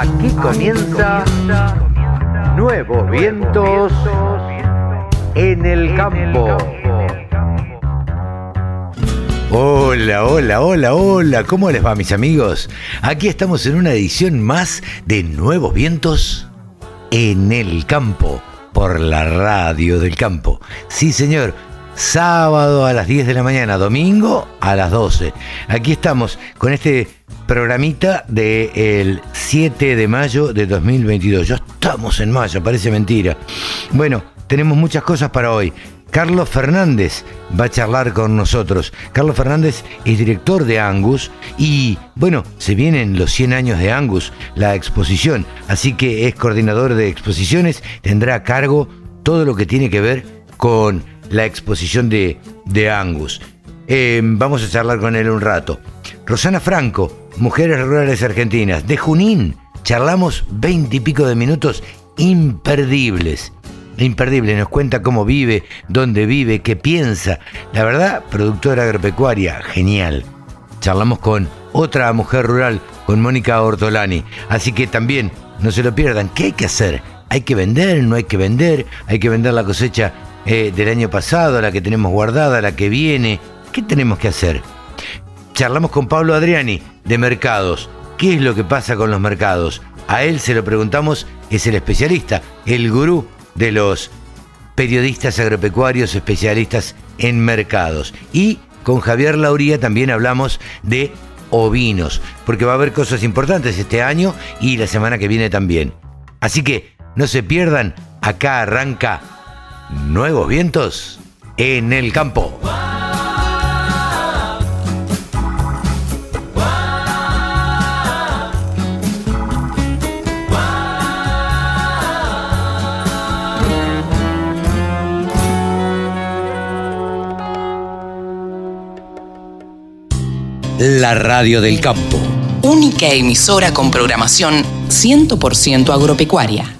Aquí comienza Nuevos Vientos en el Campo. Hola, hola, hola, hola, ¿cómo les va mis amigos? Aquí estamos en una edición más de Nuevos Vientos en el Campo, por la radio del campo. Sí, señor, sábado a las 10 de la mañana, domingo a las 12. Aquí estamos con este programita del 7 de mayo de 2022. Ya estamos en mayo, parece mentira. Bueno, tenemos muchas cosas para hoy. Carlos Fernández va a charlar con nosotros. Carlos Fernández es director de Angus y bueno, se vienen los 100 años de Angus, la exposición, así que es coordinador de exposiciones, tendrá a cargo todo lo que tiene que ver con la exposición de, de Angus. Eh, vamos a charlar con él un rato. Rosana Franco, Mujeres Rurales Argentinas, de Junín. Charlamos veinte y pico de minutos imperdibles. Imperdible, nos cuenta cómo vive, dónde vive, qué piensa. La verdad, productora agropecuaria, genial. Charlamos con otra mujer rural, con Mónica Ortolani. Así que también no se lo pierdan. ¿Qué hay que hacer? ¿Hay que vender? ¿No hay que vender? ¿Hay que vender la cosecha eh, del año pasado, la que tenemos guardada, la que viene? ¿Qué tenemos que hacer? Charlamos con Pablo Adriani de Mercados. ¿Qué es lo que pasa con los mercados? A él se lo preguntamos, es el especialista, el gurú de los periodistas agropecuarios especialistas en mercados. Y con Javier Lauría también hablamos de ovinos, porque va a haber cosas importantes este año y la semana que viene también. Así que no se pierdan, acá arranca Nuevos Vientos en el campo. La radio del campo. Única emisora con programación 100% agropecuaria.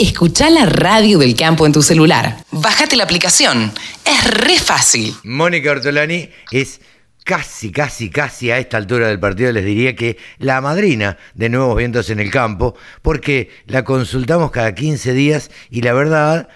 Escucha la radio del campo en tu celular. Bájate la aplicación. Es re fácil. Mónica Ortolani es casi, casi, casi a esta altura del partido les diría que la madrina de Nuevos Vientos en el Campo, porque la consultamos cada 15 días y la verdad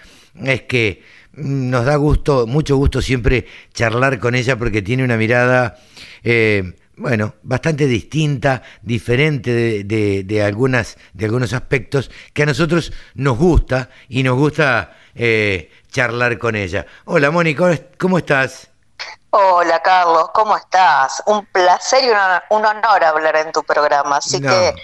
es que mm, nos da gusto, mucho gusto siempre charlar con ella porque tiene una mirada, eh, bueno, bastante distinta, diferente de, de- de algunas, de algunos aspectos que a nosotros nos gusta y nos gusta eh, charlar con ella. Hola Mónica, ¿cómo estás? Hola Carlos, ¿cómo estás? Un placer y un honor, un honor hablar en tu programa, así No. que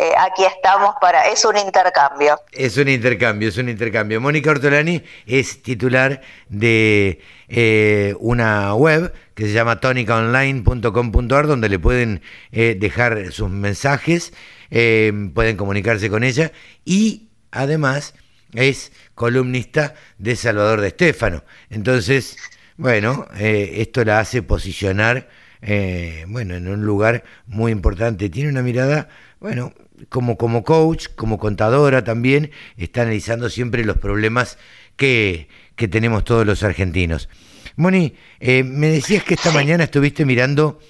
eh, aquí estamos para, es un intercambio. Es un intercambio, es un intercambio. Mónica Ortolani es titular de eh, una web que se llama tonicaonline.com.ar donde le pueden eh, dejar sus mensajes, eh, pueden comunicarse con ella y además es columnista de Salvador de Estéfano. Entonces, bueno, esto la hace posicionar eh, bueno, en un lugar muy importante. Tiene una mirada, bueno, como, como coach, como contadora también, está analizando siempre los problemas que, que tenemos todos los argentinos. Moni, eh, me decías que esta mañana estuviste mirando,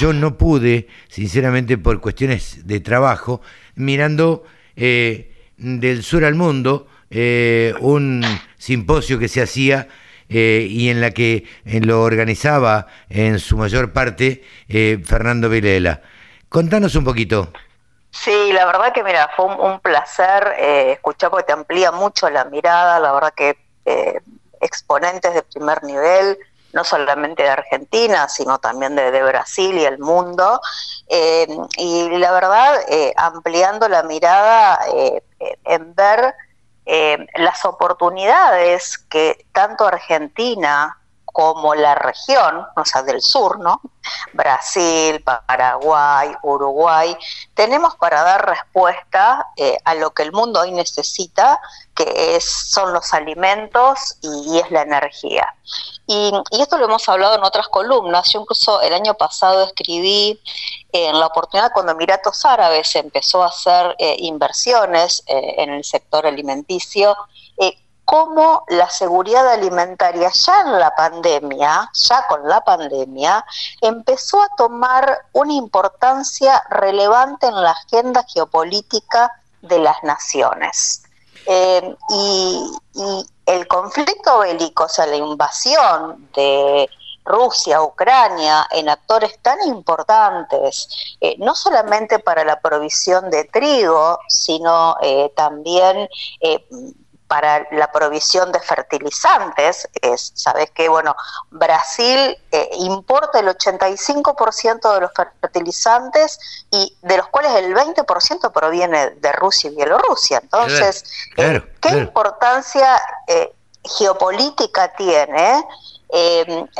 yo no pude, sinceramente por cuestiones de trabajo, mirando eh, del sur al mundo eh, un simposio que se hacía eh, y en la que eh, lo organizaba en su mayor parte eh, Fernando Vilela. Contanos un poquito. Sí, la verdad que mira, fue un, placer eh, escuchar porque te amplía mucho la mirada, la verdad que eh, exponentes de primer nivel, no solamente de Argentina, sino también de, Brasil y el mundo. Eh, y la verdad, ampliando la mirada en ver las oportunidades que tanto Argentina como la región, o sea, del sur, ¿no? Brasil, Paraguay, Uruguay, tenemos para dar respuesta eh, a lo que el mundo hoy necesita, que es, son los alimentos y, es la energía. Y, esto lo hemos hablado en otras columnas. Yo incluso el año pasado escribí en la oportunidad cuando Emiratos Árabes empezó a hacer eh, inversiones eh, en el sector alimenticio, cómo la seguridad alimentaria ya en la pandemia, ya con la pandemia, empezó a tomar una importancia relevante en la agenda geopolítica de las naciones. Eh, y, el conflicto bélico, o sea, la invasión de Rusia, Ucrania, en actores tan importantes, eh, no solamente para la provisión de trigo, sino eh, también para la provisión de fertilizantes. Es, Sabes que, bueno, Brasil eh, importa el 85% de los fertilizantes y de los cuales el 20% proviene de Rusia y Bielorrusia. Entonces, eh, ¿qué importancia eh, geopolítica tiene? en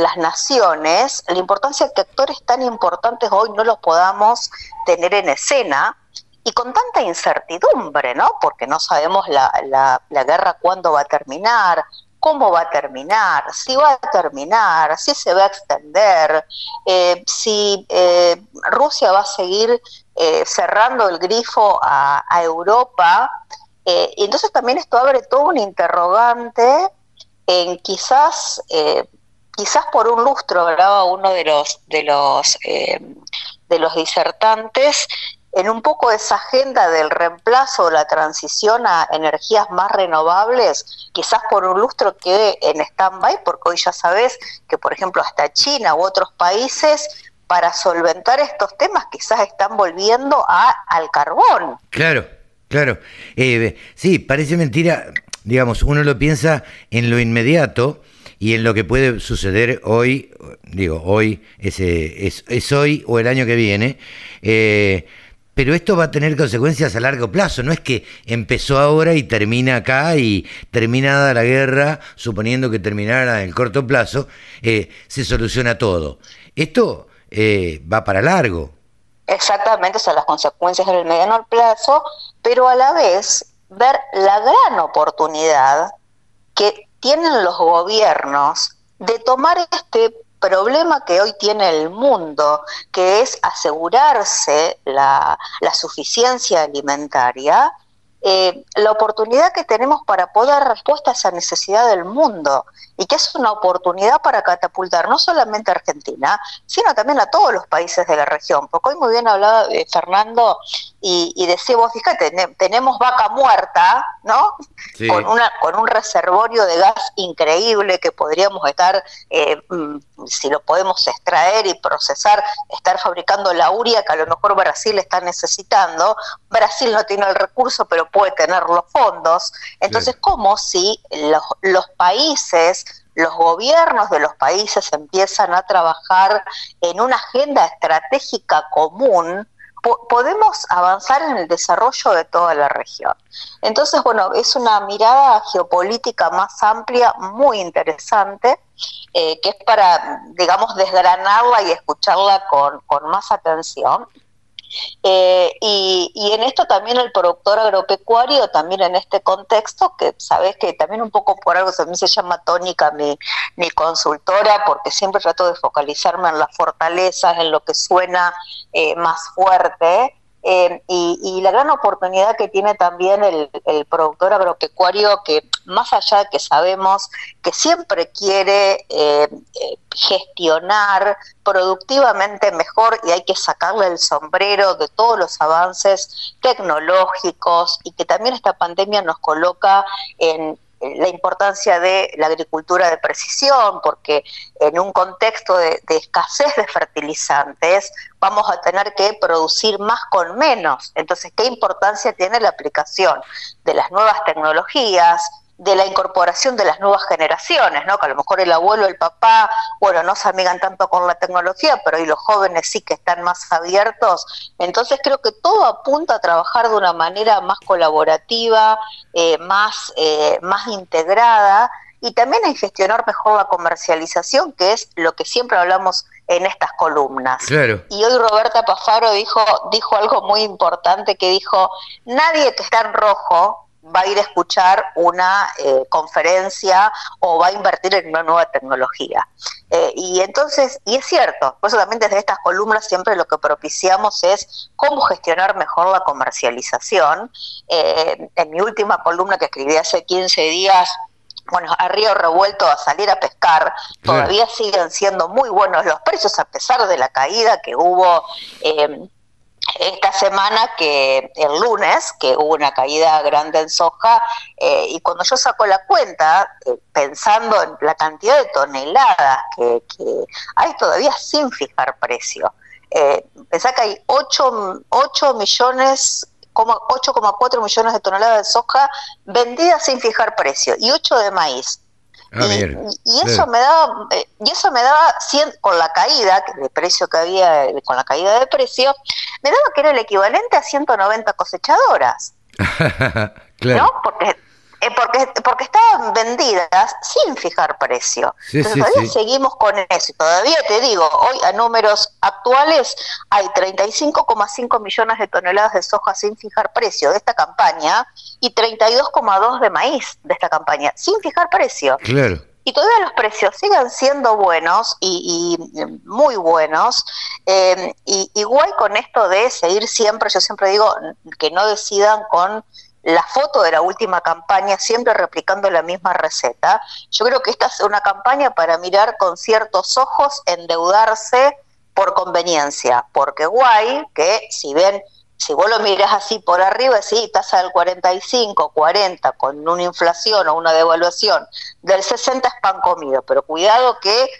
las naciones, la importancia de que actores tan importantes hoy no los podamos tener en escena, y con tanta incertidumbre, ¿no? Porque no sabemos la, la, guerra cuándo va a terminar, cómo va a terminar, si va a terminar, si se va a extender, eh, si eh, Rusia va a seguir eh, cerrando el grifo a, Europa. y entonces también esto abre todo un interrogante en quizás, quizás por un lustro, hablaba uno de los, de los, de los disertantes, en un poco esa agenda del reemplazo o la transición a energías más renovables, quizás por un lustro quede en stand-by, porque hoy ya sabes que, por ejemplo, hasta China u otros países, para solventar estos temas, quizás están volviendo a, al carbón. Claro, claro. Eh, sí, parece mentira, digamos, uno lo piensa en lo inmediato y en lo que puede suceder hoy, digo, hoy es, es, es hoy o el año que viene. Eh, pero esto va a tener consecuencias a largo plazo, no es que empezó ahora y termina acá y terminada la guerra, suponiendo que terminara en el corto plazo, eh, se soluciona todo. Esto eh, va para largo. Exactamente, sea, las consecuencias en el mediano plazo, pero a la vez ver la gran oportunidad que tienen los gobiernos de tomar este problema que hoy tiene el mundo, que es asegurarse la, la suficiencia alimentaria, eh, la oportunidad que tenemos para poder dar respuesta a esa necesidad del mundo y que es una oportunidad para catapultar no solamente a Argentina, sino también a todos los países de la región. Porque hoy muy bien hablaba eh, Fernando y, y decía vos, fíjate, tenemos vaca muerta, ¿no? Con, una, con un reservorio de gas increíble que podríamos estar, eh, mm, si lo podemos extraer y procesar, estar fabricando la uria que a lo mejor Brasil está necesitando. Brasil no tiene el recurso, pero puede tener los fondos. Entonces, ¿cómo si los, los países los gobiernos de los países empiezan a trabajar en una agenda estratégica común, podemos avanzar en el desarrollo de toda la región. Entonces, bueno, es una mirada geopolítica más amplia, muy interesante, eh, que es para, digamos, desgranarla y escucharla con, con más atención. Eh, y, en esto también el productor agropecuario, también en este contexto, que sabes que también un poco por algo también se llama tónica mi, mi consultora, porque siempre trato de focalizarme en las fortalezas, en lo que suena eh, más fuerte. Eh, y, la gran oportunidad que tiene también el, productor agropecuario, que más allá de que sabemos que siempre quiere eh, eh, gestionar productivamente mejor y hay que sacarle el sombrero de todos los avances tecnológicos y que también esta pandemia nos coloca en la importancia de la agricultura de precisión, porque en un contexto de, escasez de fertilizantes, vamos a tener que producir más con menos. Entonces, ¿qué importancia tiene la aplicación de las nuevas tecnologías? De la incorporación de las nuevas generaciones, ¿no? Que a lo mejor el abuelo, el papá, bueno, no se amigan tanto con la tecnología, pero hoy los jóvenes sí que están más abiertos. Entonces creo que todo apunta a trabajar de una manera más colaborativa, eh, más, eh, más integrada y también a gestionar mejor la comercialización, que es lo que siempre hablamos en estas columnas. Y hoy Roberta Pafaro dijo, dijo algo muy importante que dijo, nadie que está en rojo va a ir a escuchar una eh, conferencia o va a invertir en una nueva tecnología. Eh, y entonces, y es cierto, por eso también desde estas columnas siempre lo que propiciamos es cómo gestionar mejor la comercialización. Eh, en mi última columna que escribí hace 15 días, bueno, a río revuelto a salir a pescar, todavía siguen siendo muy buenos los precios a pesar de la caída que hubo esta semana que el lunes, que hubo una caída grande en soja, eh, y cuando yo saco la cuenta, eh, pensando en la cantidad de toneladas que, hay todavía sin fijar precio, eh, pensá que hay 8, 8 millones 8,4 millones de toneladas de soja vendidas sin fijar precio y 8 de maíz. Ah, y, eso me daba, eh, y eso me daba, con la caída de precio que había, con la caída de precio, me daba que era el equivalente a 190 cosechadoras. claro. ¿No? Porque eh, porque, porque estaban vendidas sin fijar precio. Entonces todavía seguimos con eso. Y todavía te digo, hoy a números actuales hay 35,5 millones de toneladas de soja sin fijar precio de esta campaña y 32,2 de maíz de esta campaña sin fijar precio. Claro. Y todavía los precios siguen siendo buenos y, muy buenos. Eh, y igual con esto de seguir siempre, yo siempre digo que no decidan con la foto de la última campaña, siempre replicando la misma receta. Yo creo que esta es una campaña para mirar con ciertos ojos, endeudarse por conveniencia, porque guay que si ven, si vos lo miras así por arriba, sí, tasa del 45, 40, con una inflación o una devaluación del 60 es pan comido, pero cuidado que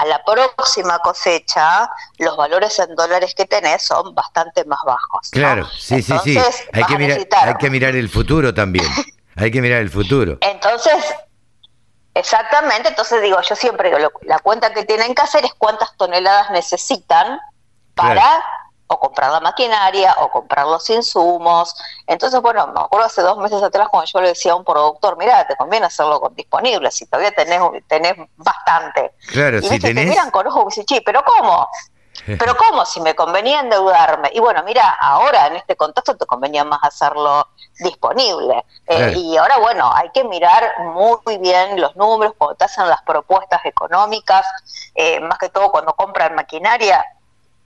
a la próxima cosecha, los valores en dólares que tenés son bastante más bajos. Claro, sí, sí, sí. Hay que, mirar, hay que mirar el futuro también. hay que mirar el futuro. Entonces, exactamente, entonces digo, yo siempre digo, la cuenta que tienen que hacer es cuántas toneladas necesitan para o comprar la maquinaria o comprar los insumos. Entonces, bueno, me acuerdo hace dos meses atrás cuando yo le decía a un productor, mira, te conviene hacerlo con disponible, si todavía tenés, tenés bastante. Claro, y si tenés... te miran con ojo y dicen, pero ¿cómo? Pero ¿cómo? Si me convenía endeudarme. Y bueno, mira, ahora en este contexto te convenía más hacerlo disponible. Eh, y ahora, bueno, hay que mirar muy bien los números cuando te hacen las propuestas económicas, eh, más que todo cuando compran maquinaria,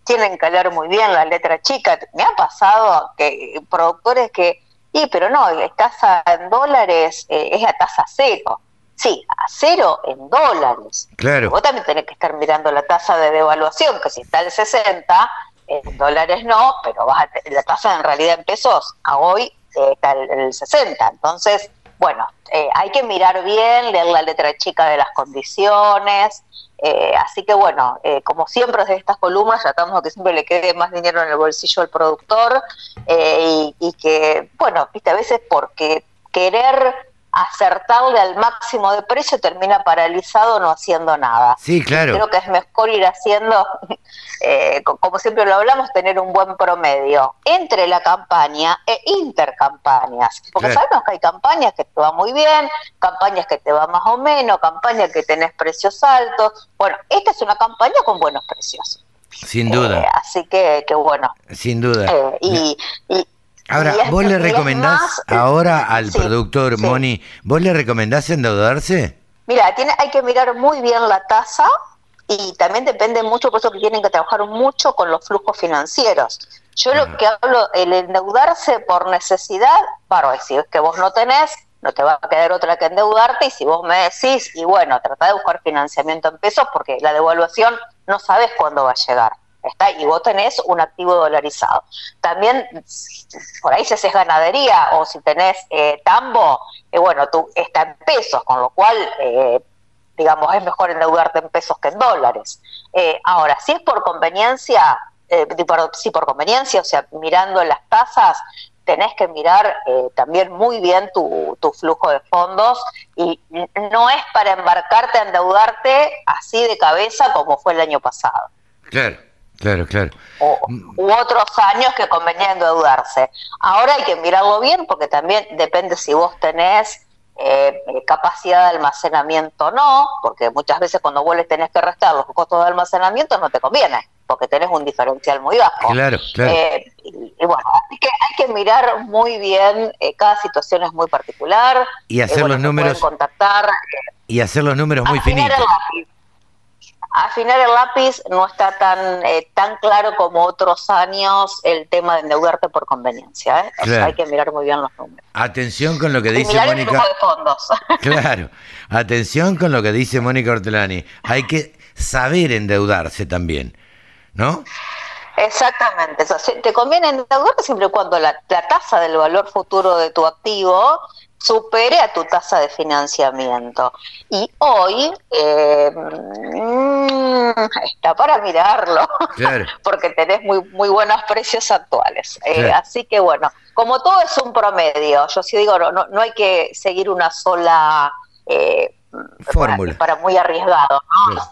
tienen que leer muy bien la letra chica. Me ha pasado que productores que, y pero no, la tasa en dólares eh, es a tasa cero. Sí, a cero en dólares. Claro. Vos también tenés que estar mirando la tasa de devaluación, que si está el 60, en dólares no, pero vas la tasa en realidad en pesos a hoy eh, está el, el 60. Entonces, bueno, eh, hay que mirar bien, leer la letra chica de las condiciones. Eh, así que bueno, eh, como siempre desde estas columnas tratamos de que siempre le quede más dinero en el bolsillo al productor y, y, que, bueno, viste, a veces porque querer acertarle al máximo de precio termina paralizado no haciendo nada. Sí, claro. Creo que es mejor ir haciendo, eh, como siempre lo hablamos, tener un buen promedio entre la campaña e intercampañas. Porque sabemos que hay campañas que te van muy bien, campañas que te van más o menos, campañas que tenés precios altos. Bueno, esta es una campaña con buenos precios. Sin duda. Eh, así que, que bueno. Sin duda. Eh, y, y, Ahora, ¿vos le recomendás ahora al productor Moni, vos le recomendás endeudarse? Mira, tiene, hay que mirar muy bien la tasa y también depende mucho, por eso que tienen que trabajar mucho con los flujos financieros. Yo lo ah. que hablo, el endeudarse por necesidad, bárbaro, si es que vos no tenés, no te va a quedar otra que endeudarte y si vos me decís, y bueno, trata de buscar financiamiento en pesos porque la devaluación no sabes cuándo va a llegar. Está, y vos tenés un activo dolarizado. También, por ahí si haces ganadería o si tenés eh, tambo, eh, bueno, tú está en pesos, con lo cual, eh, digamos, es mejor endeudarte en pesos que en dólares. ahora, si es por conveniencia, eh, por, por conveniencia, o sea, mirando las tasas, tenés que mirar eh, también muy bien tu, tu, flujo de fondos y no es para embarcarte a endeudarte así de cabeza como fue el año pasado. Claro, claro, claro. O, u otros años que convenía endeudarse. Ahora hay que mirarlo bien porque también depende si vos tenés eh, capacidad de almacenamiento o no, porque muchas veces cuando vos le tenés que restar los costos de almacenamiento no te conviene porque tenés un diferencial muy bajo. Claro, claro. Eh, y, bueno, así que hay que mirar muy bien, eh, cada situación es muy particular. Y hacer eh, los números. Contactar, y hacer los números muy finitos. Afinar el lápiz no está tan tan claro como otros años el tema de endeudarte por conveniencia. O sea, hay que mirar muy bien los números. Atención con lo que dice mirar Mónica. El de fondos. Claro, atención con lo que dice Mónica Ortolani. Hay que saber endeudarse también. ¿no? Exactamente, te conviene endeudarte siempre y cuando la, tasa del valor futuro de tu activo supere a tu tasa de financiamiento. Y hoy eh, mm, está para mirarlo, porque tenés muy, muy buenos precios actuales. Eh, así que bueno, como todo es un promedio, yo sí digo, no, no, hay que seguir una sola... Eh, fórmula. Para, muy arriesgado,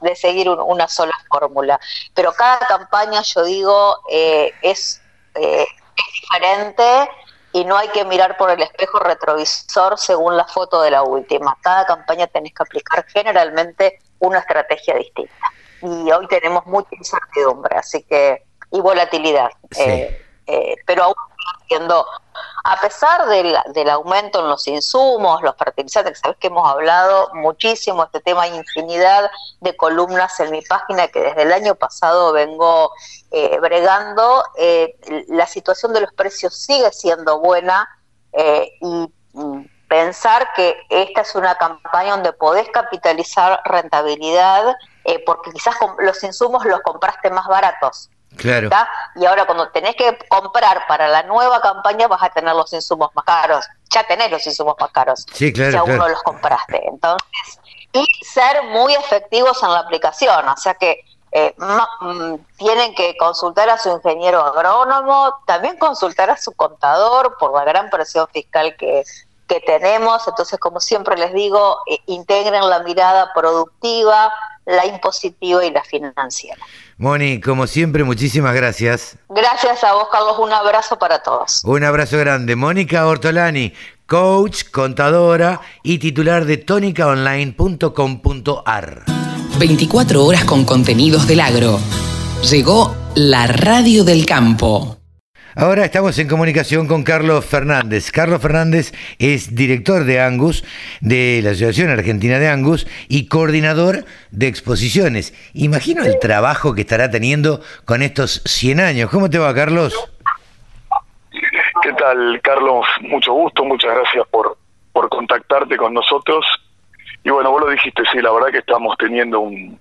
de seguir una sola fórmula. Pero cada campaña, yo digo, eh, es, eh, es diferente y no hay que mirar por el espejo retrovisor según la foto de la última. Cada campaña tenés que aplicar generalmente una estrategia distinta. Y hoy tenemos mucha incertidumbre, así que, y volatilidad. Eh, eh, pero aún siendo, a pesar del, aumento en los insumos, los fertilizantes, sabes que hemos hablado muchísimo este tema, hay infinidad de columnas en mi página que desde el año pasado vengo eh, bregando, eh, la situación de los precios sigue siendo buena y mm, pensar que esta es una campaña donde podés capitalizar rentabilidad porque quizás los insumos los compraste más baratos. Claro. Y ahora cuando tenés que comprar para la nueva campaña vas a tener los insumos más caros. Ya tenés los insumos más caros. Sí, claro. Si aún no los compraste. Entonces, y ser muy efectivos en la aplicación. O sea que eh, mm, tienen que consultar a su ingeniero agrónomo, también consultar a su contador por la gran presión fiscal que, que tenemos. Entonces, como siempre les digo, eh, integren la mirada productiva, la impositiva y la financiera. Moni, como siempre, muchísimas gracias. Gracias a vos, Carlos. Un abrazo para todos. Un abrazo grande. Mónica Ortolani, coach, contadora y titular de tónicaonline.com.ar. 24 horas con contenidos del agro. Llegó la radio del campo. Ahora estamos en comunicación con Carlos Fernández. Carlos Fernández es director de Angus, de la Asociación Argentina de Angus, y coordinador de exposiciones. Imagino el trabajo que estará teniendo con estos 100 años. ¿Cómo te va, Carlos? ¿Qué tal, Carlos? Mucho gusto, muchas gracias por, por contactarte con nosotros. Y bueno, vos lo dijiste, sí, la verdad que estamos teniendo un,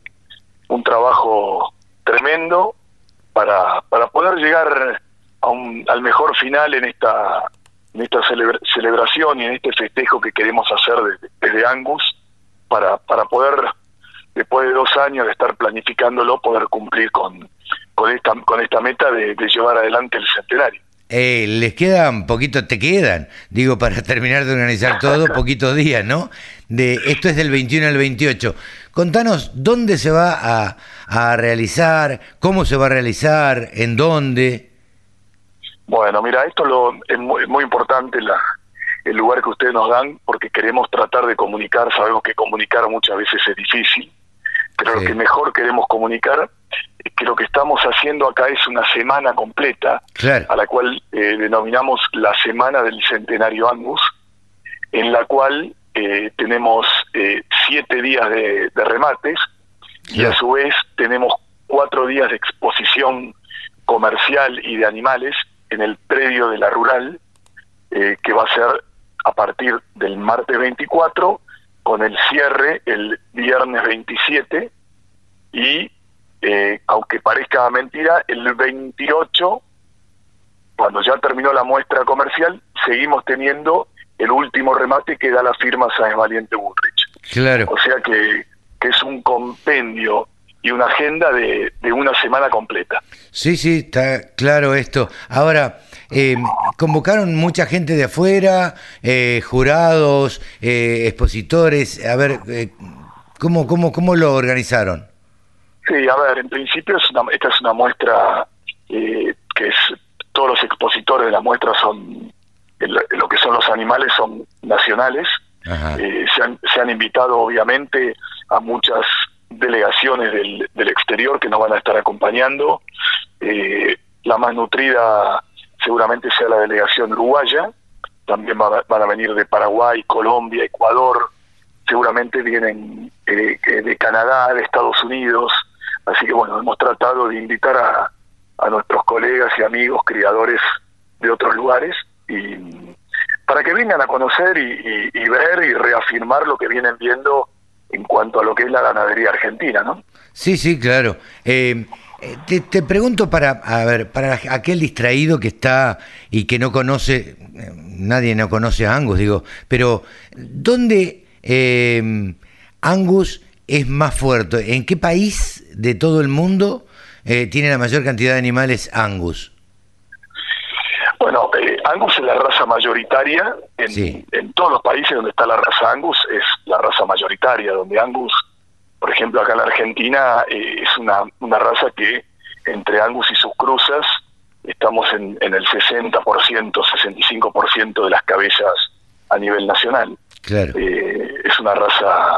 un trabajo tremendo para, para poder llegar al mejor final en esta en esta celebración y en este festejo que queremos hacer desde, Angus para, para poder después de dos años de estar planificándolo poder cumplir con, con esta con esta meta de, llevar adelante el centenario eh, les quedan poquito, te quedan, digo, para terminar de organizar todo, poquitos días, ¿no? De, esto es del 21 al 28. Contanos dónde se va a, a realizar, cómo se va a realizar, en dónde. Bueno, mira, esto lo, es, muy, importante la, el lugar que ustedes nos dan porque queremos tratar de comunicar, sabemos que comunicar muchas veces es difícil, pero lo que mejor queremos comunicar. Es que lo que estamos haciendo acá es una semana completa, a la cual eh, denominamos la Semana del Centenario Angus, en la cual eh, tenemos eh, siete días de, remates y a su vez tenemos cuatro días de exposición comercial y de animales en el predio de la rural, eh, que va a ser a partir del martes 24, con el cierre el viernes 27 y, eh, aunque parezca mentira, el 28, cuando ya terminó la muestra comercial, seguimos teniendo el último remate que da la firma Sáenz Valiente Bullrich. Claro. O sea que, que es un compendio y una agenda de, de una semana completa. Sí, sí, está claro esto. Ahora, eh, convocaron mucha gente de afuera, eh, jurados, eh, expositores. A ver, eh, ¿cómo, cómo, ¿cómo lo organizaron? Sí, a ver, en principio es una- esta es una muestra eh, que es todos los expositores de la muestra son lo que son los animales son nacionales. Eh, se, han, se han invitado obviamente a muchas delegaciones del, del exterior que nos van a estar acompañando. Eh, la más nutrida seguramente sea la delegación uruguaya. También van a, van a venir de Paraguay, Colombia, Ecuador. Seguramente vienen eh, de Canadá, de Estados Unidos. Así que bueno, hemos tratado de invitar a, a nuestros colegas y amigos criadores de otros lugares y para que vengan a conocer y- y ver y reafirmar lo que vienen viendo en cuanto a lo que es la ganadería argentina, ¿no? Sí, sí, claro. Eh, eh, te, te pregunto para, a ver, para aquel distraído que está y que no conoce, eh, nadie no conoce a Angus, digo, pero ¿dónde eh, Angus es más fuerte? ¿En qué país de todo el mundo tiene la mayor cantidad de animales Angus? Bueno, eh, Angus es la raza mayoritaria en, Sí. en todos los países donde está la raza Angus, es la raza mayoritaria, donde Angus, por ejemplo, acá en la Argentina, eh, es una, una raza que entre Angus y sus cruzas estamos en, en el 60%, 65% de las cabezas a nivel nacional. Claro. Eh, es una raza,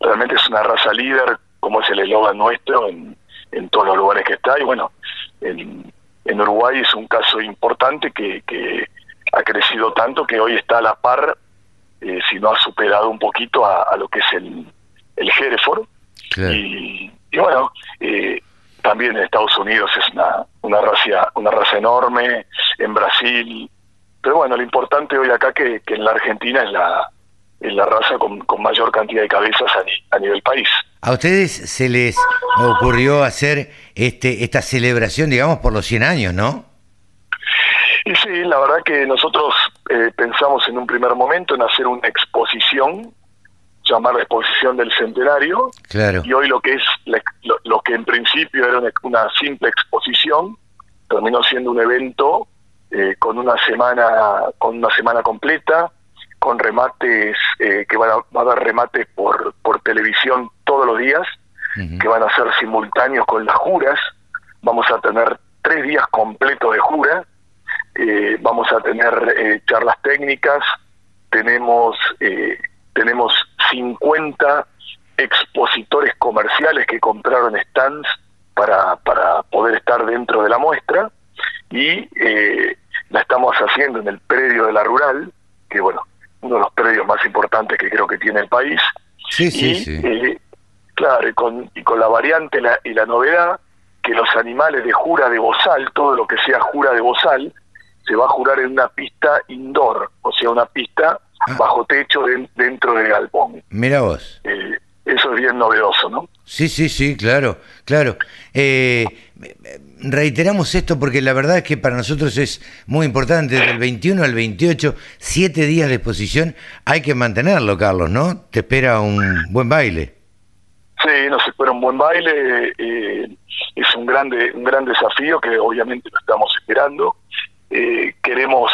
realmente es una raza líder, como es el eslogan nuestro, en, en todos los lugares que está. Y bueno, en, en Uruguay es un caso importante que, que ha crecido tanto que hoy está a la par, eh, si no ha superado un poquito a, a lo que es el, el Hereford. Claro. Y, y bueno, eh, también en Estados Unidos es una, una, raza, una raza enorme, en Brasil. Pero bueno, lo importante hoy acá que, que en la Argentina es la, es la raza con, con mayor cantidad de cabezas a, ni- a nivel país. ¿A ustedes se les ocurrió hacer este esta celebración, digamos, por los 100 años, no? Y sí, la verdad que nosotros eh, pensamos en un primer momento en hacer una exposición, llamar la exposición del centenario, Claro. y hoy lo que es la- lo, lo que en principio era una, una simple exposición terminó siendo un evento eh, con una semana con una semana completa con remates eh, que van a, va a haber remates por por televisión todos los días Que van a ser simultáneos con las juras. Vamos a tener tres días completos de jura. Eh, vamos a tener eh, charlas técnicas, tenemos eh, tenemos 50 expositores comerciales que compraron stands para, para poder estar dentro de la muestra. Y eh, la estamos haciendo en el predio de la rural, que bueno, uno de los predios más importantes que creo que tiene el país. Sí, sí, y, sí. eh, claro, y con, y con la variante la- y la novedad que los animales de jura de bozal, todo lo que sea jura de bozal, se va a jurar en una pista indoor, o sea, una pista Ah. bajo techo den- dentro del galpón. Mira vos. Eh, eso es bien novedoso, ¿no? Sí, sí, sí, claro, claro. Eh, reiteramos esto porque la verdad es que para nosotros es muy importante, del 21 al 28, siete días de exposición, hay que mantenerlo, Carlos, ¿no? Te espera un buen baile. Sí, nos espera un buen baile, eh, es un grande, un gran desafío que obviamente lo estamos esperando. Eh, queremos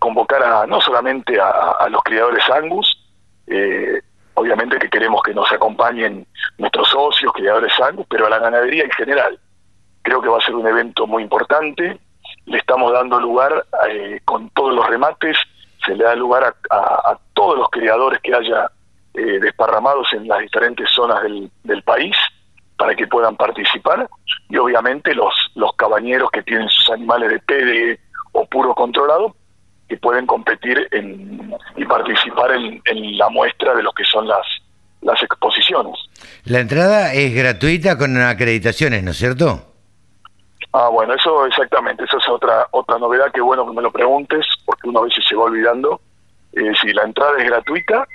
convocar a no solamente a, los criadores Angus, eh, obviamente que queremos que nos acompañen nuestros socios, criadores Angus, pero a la ganadería en general. Creo que va a ser un evento muy importante, le estamos dando lugar con todos los remates, se le da lugar a todos los criadores que haya eh, desparramados en las diferentes zonas del, del país para que puedan participar y obviamente los, los cabañeros que tienen sus animales de PD o puro controlado que pueden competir en, y participar en, en la muestra de lo que son las, las exposiciones. La entrada es gratuita con acreditaciones, ¿no es cierto? Ah, bueno, eso exactamente, eso es otra otra novedad que bueno que me lo preguntes, porque uno a veces se va olvidando. Eh, si la entrada es gratuita,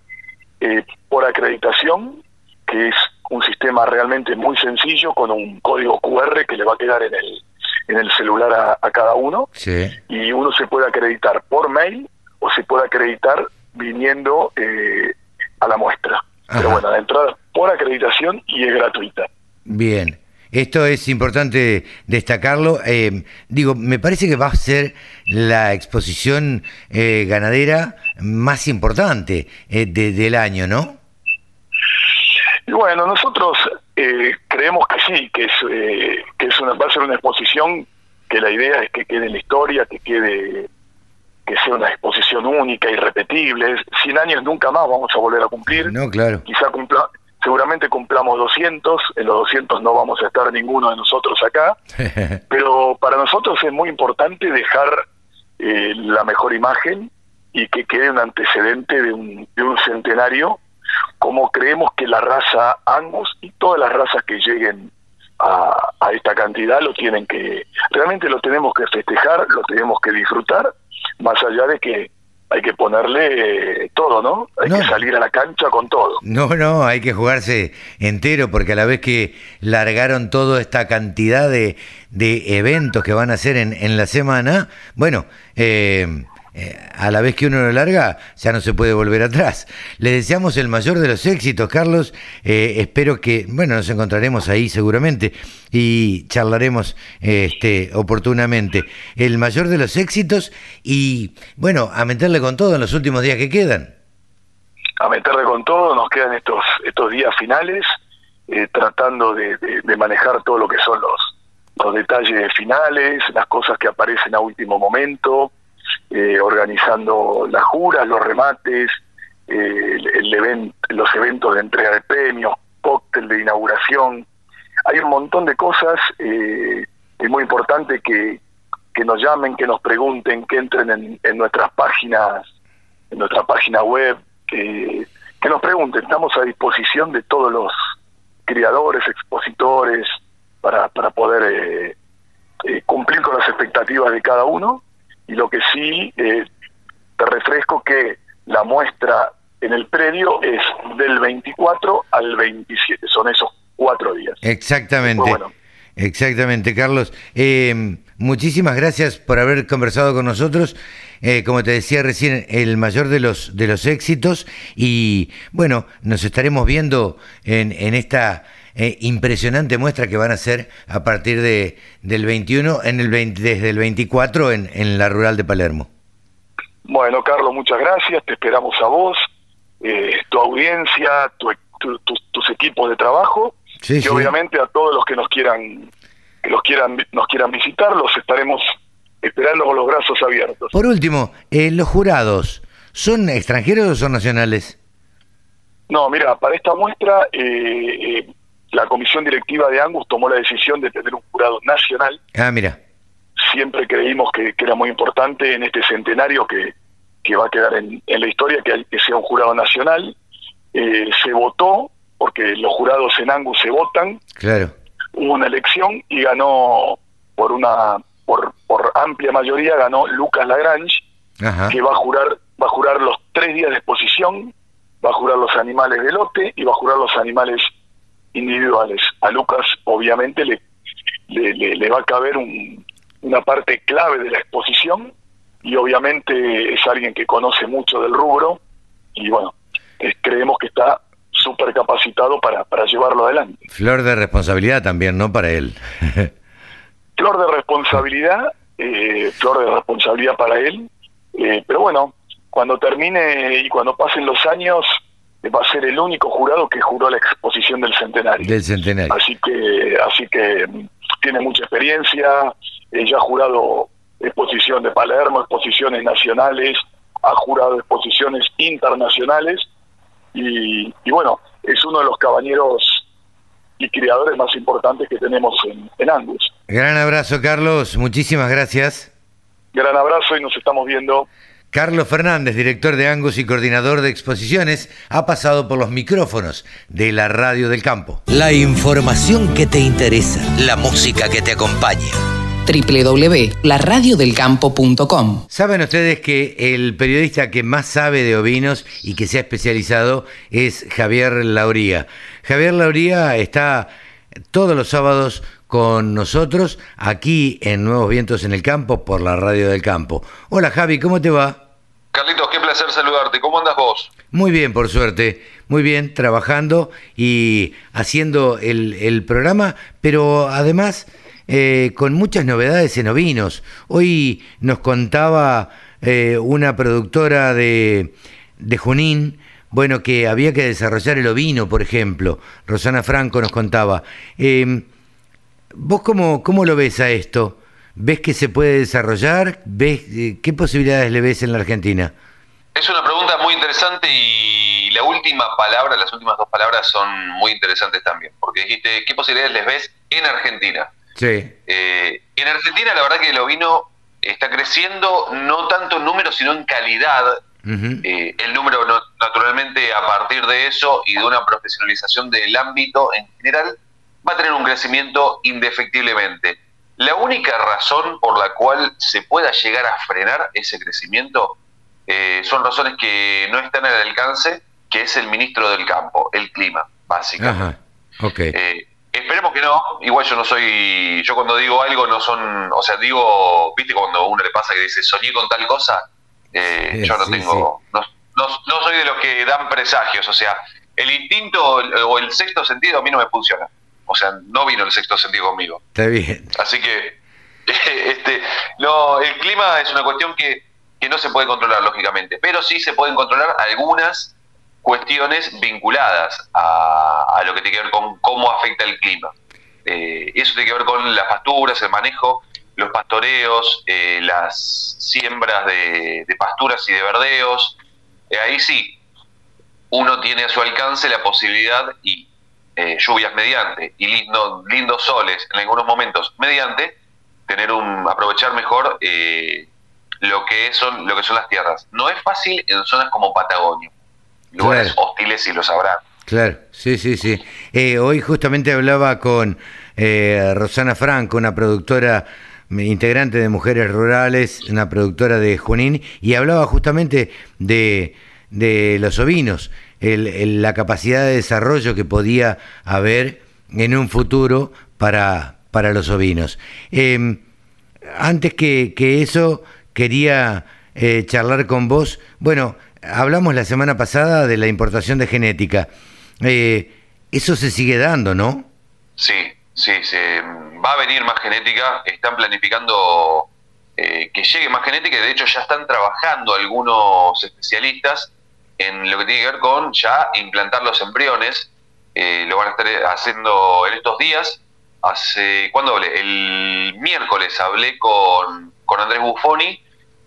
eh, por acreditación, que es un sistema realmente muy sencillo, con un código QR que le va a quedar en el, en el celular a, a cada uno, Sí. y uno se puede acreditar por mail o se puede acreditar viniendo eh, a la muestra. Pero bueno, la entrada por acreditación y es gratuita. Bien. Esto es importante destacarlo. Eh, digo, me parece que va a ser la exposición eh, ganadera más importante eh, del año, ¿no? Y bueno, nosotros creemos que sí, que es que es una, va a ser una exposición que la idea es que quede en la historia, que quede que sea una exposición única, irrepetible. 100 años nunca más vamos a volver a cumplir. No, claro. Quizá cumpla, seguramente cumplamos 200, en los 200 no vamos a estar ninguno de nosotros acá, pero para nosotros es muy importante dejar eh, la mejor imagen y que quede un antecedente de un, de un centenario, como creemos que la raza Angus y todas las razas que lleguen a, a esta cantidad lo tienen que, realmente lo tenemos que festejar, lo tenemos que disfrutar más allá de que hay que ponerle eh, todo, ¿no? Hay que salir a la cancha con todo. No, no, hay que jugarse entero porque a la vez que largaron toda esta cantidad de, de eventos que van a hacer en, en la semana, bueno, eh, eh, a la vez que uno lo larga, ya no se puede volver atrás. Le deseamos el mayor de los éxitos, Carlos. Eh, espero que, bueno, nos encontraremos ahí seguramente y charlaremos este, oportunamente. El mayor de los éxitos y, bueno, a meterle con todo en los últimos días que quedan. A meterle con todo, nos quedan estos, estos días finales, eh, tratando de, de manejar todo lo que son los, los detalles finales, las cosas que aparecen a último momento eh, organizando las juras, los remates, eh, el, los eventos de entrega de premios, cóctel de inauguración. Hay un montón de cosas, eh, es muy importante que, que nos llamen, que nos pregunten, que entren en, nuestras páginas, en nuestra página web, que, que nos pregunten. Estamos a disposición de todos los criadores, expositores, para, para poder eh, cumplir con las expectativas de cada uno y lo que sí eh, te refresco que la muestra en el predio es del 24 al 27, son esos cuatro días. Exactamente. Exactamente, Carlos. Eh, muchísimas gracias por haber conversado con nosotros. Eh, como te decía recién, el mayor de los de los éxitos y bueno, nos estaremos viendo en, en esta eh, impresionante muestra que van a hacer a partir de del 21 en el desde el 24 en, en la rural de Palermo. Bueno, Carlos, muchas gracias. Te esperamos a vos, eh, tu audiencia, tus equipos de trabajo y obviamente a todos los que nos quieran que los quieran nos quieran visitar, los estaremos esperando con los brazos abiertos. Por último, eh, los jurados, ¿son extranjeros o son nacionales? No, mira, para esta muestra eh, eh la comisión directiva de Angus tomó la decisión de tener un jurado nacional. Ah, mira. Siempre creímos que, era muy importante en este centenario que, que va a quedar en, la historia que, que, sea un jurado nacional. Eh, se votó, porque los jurados en Angus se votan. Claro. Hubo una elección y ganó por una por, por amplia mayoría ganó Lucas Lagrange, que va a jurar va a jurar los tres días de exposición, va a jurar los animales de lote y va a jurar los animales individuales. A Lucas obviamente le, le, va a caber una parte clave de la exposición y obviamente es alguien que conoce mucho del rubro y bueno, creemos que está súper capacitado para, para llevarlo adelante. Flor de responsabilidad también, ¿no? Para él. flor de responsabilidad, eh, flor de responsabilidad para él, eh, pero bueno, cuando termine y cuando pasen los años, va a ser el único jurado que juró la exposición del centenario. Del centenario. Así que, así que mm, tiene mucha experiencia, ella ha jurado exposición de Palermo, exposiciones nacionales, ha jurado exposiciones internacionales y, bueno, es uno de los caballeros y criadores más importantes que tenemos en, en Angus. Gran abrazo, Carlos. Muchísimas gracias. Gran abrazo y nos estamos viendo. Carlos Fernández, director de Angus y coordinador de exposiciones, ha pasado por los micrófonos de la Radio del Campo. La información que te interesa, la música que te acompaña www.laradiodelcampo.com. Saben ustedes que el periodista que más sabe de ovinos y que se ha especializado es Javier Lauría. Javier Lauría está todos los sábados con nosotros aquí en Nuevos Vientos en el Campo por la Radio del Campo. Hola Javi, ¿cómo te va? Carlitos, qué placer saludarte. ¿Cómo andas vos? Muy bien, por suerte. Muy bien, trabajando y haciendo el, programa, pero además eh, con muchas novedades en ovinos. Hoy nos contaba eh, una productora de, de Junín, bueno, que había que desarrollar el ovino, por ejemplo. Rosana Franco nos contaba. Em, ¿Vos cómo, cómo lo ves a esto? ¿Ves que se puede desarrollar? ¿Ves, eh, ¿Qué posibilidades le ves en la Argentina? Es una pregunta muy interesante y la última palabra, las últimas dos palabras son muy interesantes también, porque dijiste, ¿qué posibilidades les ves en Argentina? Sí. Eh, en Argentina la verdad que el ovino está creciendo no tanto en número, sino en calidad. Eh, el número naturalmente a partir de eso y de una profesionalización del ámbito en general va a tener un crecimiento indefectiblemente. La única razón por la cual se pueda llegar a frenar ese crecimiento eh, son razones que no están al alcance, que es el ministro del campo, el clima, básicamente. Eh, esperemos que no, igual yo no soy, yo cuando digo algo no son, o sea, digo, viste cuando a uno le pasa que dice, soñé con tal cosa, eh, yo no tengo, No, no, soy de los que dan presagios, o sea, el instinto o el sexto sentido a mí no me funciona, o sea, no vino el sexto sentido conmigo. Está bien. Así que, este, no, el clima es una cuestión que que no se puede controlar, lógicamente, pero sí se pueden controlar algunas cuestiones vinculadas a, lo que tiene que ver con cómo afecta el clima. Eh, eso tiene que ver con las pasturas, el manejo, los pastoreos, eh, las siembras de, pasturas y de verdeos. Eh, ahí sí, uno tiene a su alcance la posibilidad y lluvias mediante y lindo, lindos soles en algunos momentos mediante tener un aprovechar mejor lo que son lo que son las tierras. No es fácil en zonas como Patagonia, lugares hostiles y lo sabrán. Claro, sí, sí, sí. Eh, hoy justamente hablaba con eh, Rosana Franco, una productora integrante de Mujeres Rurales, una productora de Junín, y hablaba justamente de, de los ovinos, el, la capacidad de desarrollo que podía haber en un futuro para, para los ovinos. Em, antes que, eso, quería eh, charlar con vos. Bueno, hablamos la semana pasada de la importación de genética. Eh, eso se sigue dando, ¿no? Sí, sí, se, va a venir más genética. Están planificando eh, que llegue más genética y de hecho ya están trabajando algunos especialistas en lo que tiene que ver con ya implantar los embriones. lo van a estar haciendo en estos días. Hace, ¿Cuándo hablé? El miércoles hablé con, con Andrés Buffoni,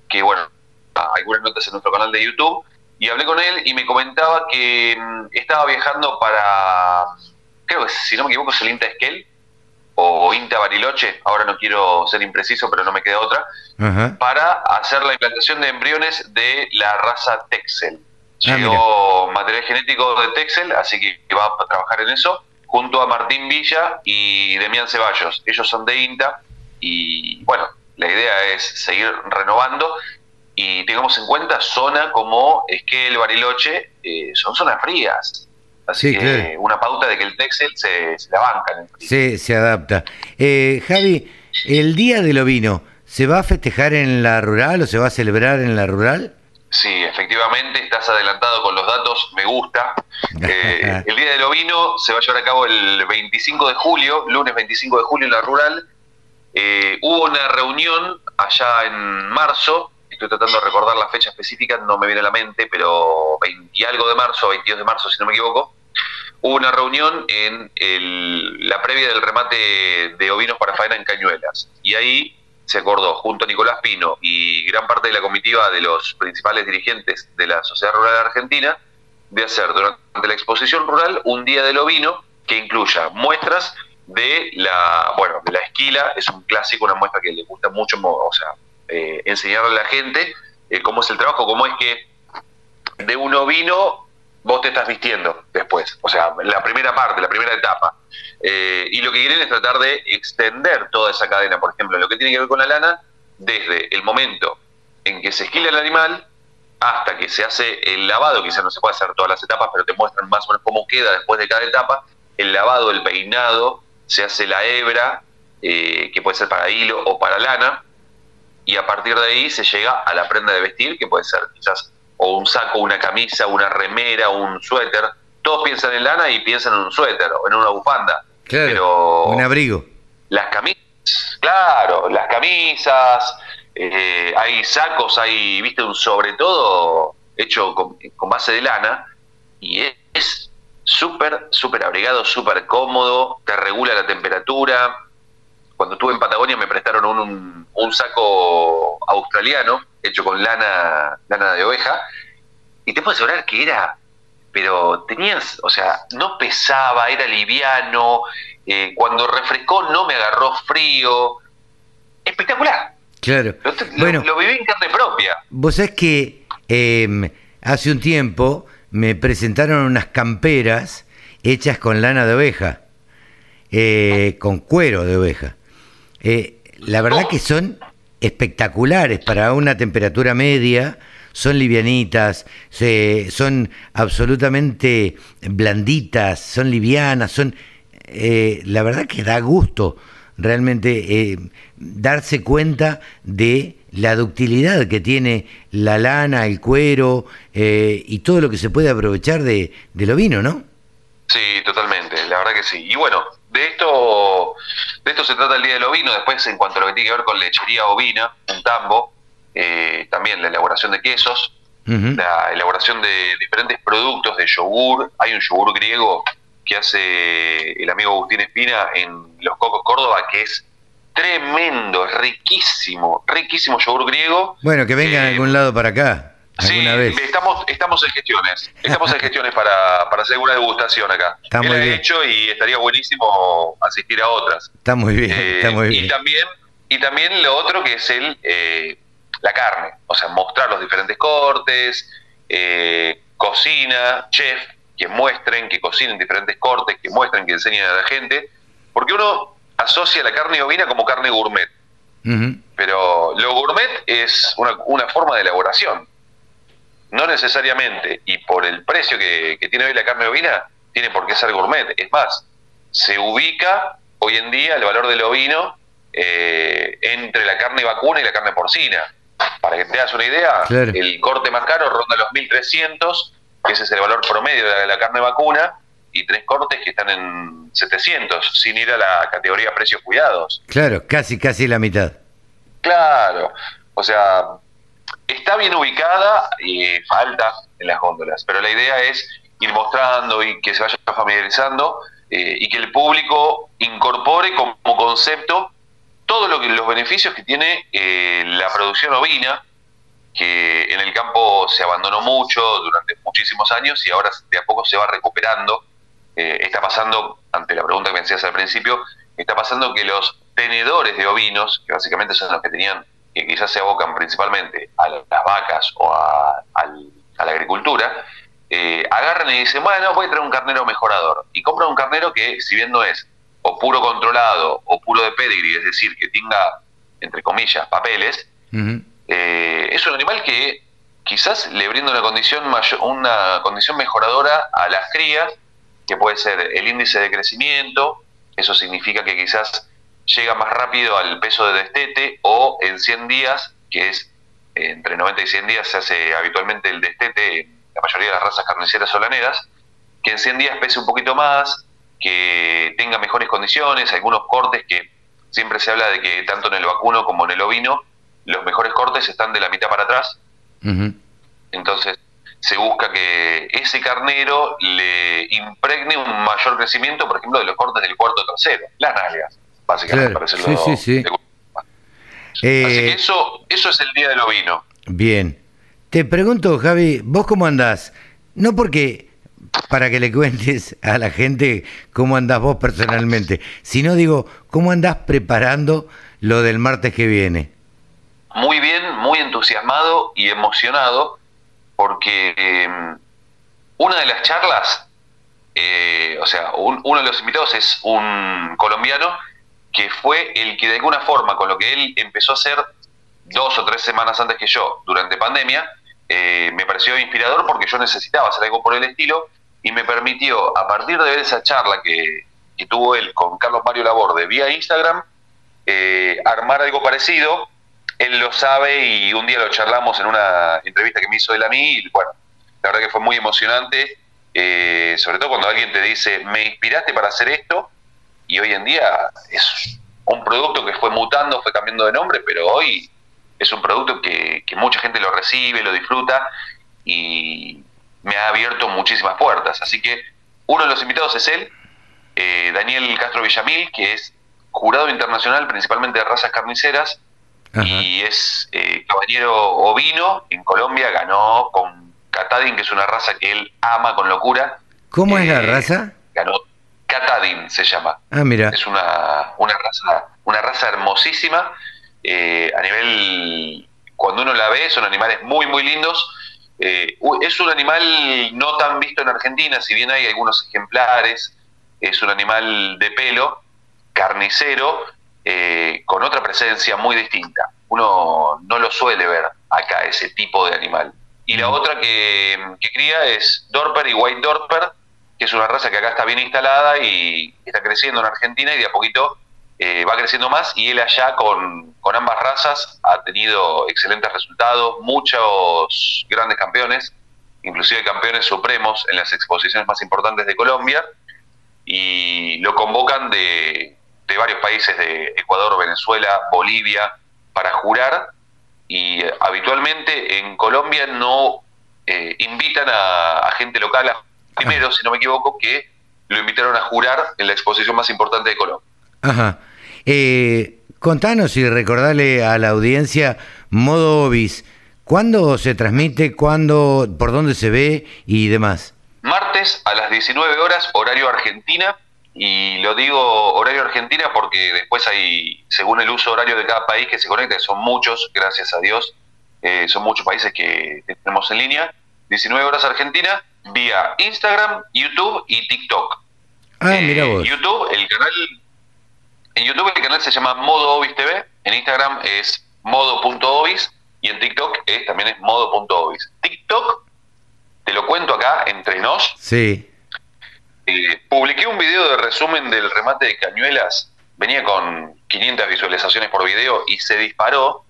que bueno, algunas notas en nuestro canal de YouTube, y hablé con él y me comentaba que mm, estaba viajando para, creo que si no me equivoco es el INTA Esquel o INTA Bariloche, ahora no quiero ser impreciso, pero no me queda otra, para hacer la implantación de embriones de la raza Texel. Ah, Llegó material genético de Texel, así que va a trabajar en eso, junto a Martín Villa y Demián Ceballos. Ellos son de INTA y bueno, la idea es seguir renovando y tengamos en cuenta zona como Esquel, Bariloche, eh, son zonas frías. Así que una pauta de que el Texel se, la banca en el frío. Sí, se adapta. Eh, Javi, el Día del Ovino, ¿se va a festejar en la rural o se va a celebrar en la rural? Sí, efectivamente, estás adelantado con los datos, me gusta. Eh, el Día del Ovino se va a llevar a cabo el 25 de julio, lunes 25 de julio en la rural, eh, hubo una reunión allá en marzo, estoy tratando de recordar la fecha específica, no me viene a la mente, pero 20 y algo de marzo, 22 de marzo si no me equivoco, hubo una reunión en la previa del remate de ovinos para faena en Cañuelas. Y ahí se acordó, junto a Nicolás Pino y gran parte de la comitiva de los principales dirigentes de la Sociedad Rural Argentina, de hacer durante la exposición rural un día del ovino que incluya muestras de la, bueno, de la esquila, es un clásico, una muestra que le gusta mucho, o sea, eh, enseñarle a la gente eh, cómo es el trabajo, cómo es que de un ovino vos te estás vistiendo después, o sea, la primera parte, la primera etapa. Eh, y lo que quieren es tratar de extender toda esa cadena, por ejemplo, lo que tiene que ver con la lana, desde el momento en que se esquila el animal hasta que se hace el lavado, quizás no se puede hacer todas las etapas, pero te muestran más o menos cómo queda después de cada etapa, el lavado, el peinado, se hace la hebra, eh, que puede ser para hilo o para lana, y a partir de ahí se llega a la prenda de vestir, que puede ser quizás o un saco, una camisa, una remera, un suéter, todos piensan en lana y piensan en un suéter o en una bufanda. Claro, pero un abrigo. Las camisas, claro, las camisas, eh, hay sacos, hay, viste, un sobre todo hecho con, base de lana y es súper, súper abrigado, súper cómodo, te regula la temperatura. Cuando estuve en Patagonia me prestaron un, un, saco australiano hecho con lana, lana de oveja y te puedo asegurar que era pero tenías, o sea, no pesaba, era liviano, eh, cuando refrescó no me agarró frío, espectacular. Claro. Lo, bueno, lo viví en carne propia. Vos sabés que em, hace un tiempo me presentaron unas camperas hechas con lana de oveja, eh, con cuero de oveja. Eh, la verdad que son espectaculares para una temperatura media, son livianitas, son absolutamente blanditas, son livianas, son... Eh, la verdad que da gusto realmente darse cuenta de la ductilidad que tiene la lana, el cuero eh, y todo lo que se puede aprovechar de, del ovino, ¿no? Sí, totalmente, la verdad que sí. Y bueno, de esto, de esto se trata el Día del Ovino, después en cuanto a lo que tiene que ver con lechería ovina, un tambo, eh, también la elaboración de quesos, la elaboración de diferentes productos de yogur, hay un yogur griego que hace el amigo Agustín Espina en Los Cocos Córdoba, que es tremendo, riquísimo, riquísimo yogur griego. Bueno, que vengan a eh, algún lado para acá. Sí, vez. estamos estamos en gestiones. Estamos en gestiones para, para hacer una degustación acá. Está muy bien. hecho y estaría buenísimo asistir a otras. Está muy bien, está eh, muy bien. Y también, y también lo otro que es el eh, la carne. O sea, mostrar los diferentes cortes, cocina, chef, que muestren, que cocinen diferentes cortes, que muestren, que enseñen a la gente. Porque uno asocia la carne ovina como carne gourmet. Pero lo gourmet es una, forma de elaboración. No necesariamente, y por el precio que, tiene hoy la carne ovina, tiene por qué ser gourmet. Es más, se ubica hoy en día el valor del ovino eh, entre la carne vacuna y la carne porcina. Para que te das una idea, el corte más caro ronda los 1.300, que ese es el valor promedio de la carne vacuna, y tres cortes que están en 700, sin ir a la categoría precios cuidados. Claro, casi, casi la mitad. Claro, o sea, está bien ubicada y falta en las góndolas, pero la idea es ir mostrando y que se vaya familiarizando eh, y que el público incorpore como concepto todos lo los beneficios que tiene eh, la producción ovina, que en el campo se abandonó mucho durante muchísimos años y ahora de a poco se va recuperando. Eh, está pasando, ante la pregunta que me decías al principio, está pasando que los tenedores de ovinos, que básicamente son los que tenían, que quizás se abocan principalmente a las vacas o a, la agricultura, eh, agarran y dicen, bueno, voy a traer un carnero mejorador. Y compran un carnero que, si bien no es o puro controlado o puro de pedigree, es decir, que tenga, entre comillas, papeles, eh, es un animal que quizás le brinda una condición, mayor, una condición mejoradora a las crías que puede ser el índice de crecimiento, eso significa que quizás llega más rápido al peso de destete, o en 100 días, que es entre 90 y 100 días se hace habitualmente el destete en la mayoría de las razas carniceras solaneras, que en 100 días pese un poquito más, que tenga mejores condiciones, algunos cortes que siempre se habla de que tanto en el vacuno como en el ovino, los mejores cortes están de la mitad para atrás. Entonces, se busca que ese carnero le impregne un mayor crecimiento, por ejemplo, de los cortes del cuarto tercero, las nalgas, básicamente, para decirlo sí, sí, sí. Así que eh, eso, eso es el día del ovino. Bien. Te pregunto, Javi, ¿vos cómo andás? No porque para que le cuentes a la gente cómo andás vos personalmente, sino digo, ¿cómo andás preparando lo del martes que viene? Muy bien, muy entusiasmado y emocionado porque em, una de las charlas, eh, o sea, uno de los invitados es un colombiano que fue el que de alguna forma, con lo que él empezó a hacer dos o tres semanas antes que yo, durante pandemia, eh, me pareció inspirador porque yo necesitaba hacer algo por el estilo y me permitió, a partir de ver esa charla que, tuvo él con Carlos Mario Laborde vía Instagram, eh, armar algo parecido. Él lo sabe y un día lo charlamos en una entrevista que me hizo él a mí y bueno, la verdad que fue muy emocionante, eh, sobre todo cuando alguien te dice, me inspiraste para hacer esto y hoy en día es un producto que fue mutando, fue cambiando de nombre, pero hoy es un producto que, mucha gente lo recibe, lo disfruta y me ha abierto muchísimas puertas. Así que uno de los invitados es él, eh, Daniel Castro Villamil, que es jurado internacional principalmente de razas carniceras y es eh, caballero ovino en Colombia, ganó con Catadin, que es una raza que él ama con locura. ¿Cómo es la eh, raza? Ganó Catadin se llama. Ah, mira. Es una, una raza, una raza hermosísima. Eh, a nivel, cuando uno la ve, son animales muy, muy lindos. Eh, es un animal no tan visto en Argentina, si bien hay algunos ejemplares. Es un animal de pelo, carnicero, eh, con otra presencia muy distinta. Uno no lo suele ver acá, ese tipo de animal. Y la otra que, que cría es Dorper y White Dorper, que es una raza que acá está bien instalada y está creciendo en Argentina y de a poquito eh, va creciendo más. Y él allá con, ambas razas ha tenido excelentes resultados, muchos grandes campeones, inclusive campeones supremos en las exposiciones más importantes de Colombia. Y lo convocan de, varios países de Ecuador, Venezuela, Bolivia para jurar. Y habitualmente en Colombia no eh, invitan a, a gente local a primero, si no me equivoco, que lo invitaron a jurar en la exposición más importante de Colombia. Ajá. Eh, contanos y recordale a la audiencia modo Obis. ¿Cuándo se transmite? ¿Cuándo? ¿Por dónde se ve? Y demás. Martes a las 19 horas, horario Argentina. Y lo digo horario Argentina porque después hay, según el uso horario de cada país que se conecta, que son muchos, gracias a Dios, eh, son muchos países que tenemos en línea. 19 horas Argentina, vía Instagram, YouTube y TikTok. Ah, mira vos. YouTube, el canal, en YouTube el canal se llama Modo Obis TV, en Instagram es modo.obis y en TikTok es, también es modo.obis. TikTok, te lo cuento acá entre nos. Sí. Eh, publiqué un video de resumen del remate de Cañuelas, venía con 500 visualizaciones por video y se disparó.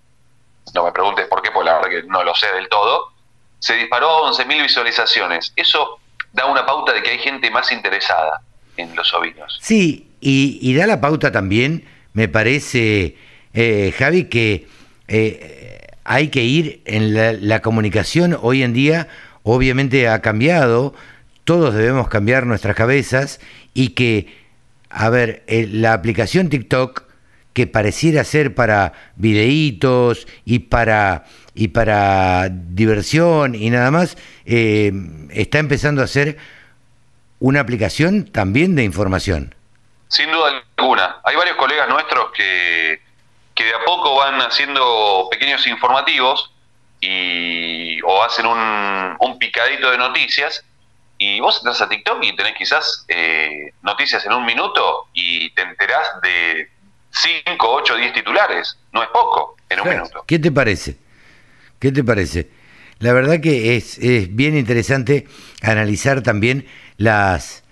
No me preguntes por qué, porque la verdad que no lo sé del todo se disparó a 11.000 visualizaciones. Eso da una pauta de que hay gente más interesada en los ovinos. Sí, y, da la pauta también, me parece, eh, Javi, que eh, hay que ir en la, comunicación hoy en día, obviamente ha cambiado, todos debemos cambiar nuestras cabezas y que, a ver, eh, la aplicación TikTok, que pareciera ser para videitos y para y para diversión y nada más, eh, está empezando a ser una aplicación también de información. Sin duda alguna. Hay varios colegas nuestros que, que de a poco van haciendo pequeños informativos y, o hacen un, un picadito de noticias y vos entras a TikTok y tenés quizás eh, noticias en un minuto y te enterás de 5, 8, 10 titulares. No es poco en un minuto. ¿Qué te parece? ¿Qué te parece? La verdad que es, bien interesante analizar también las...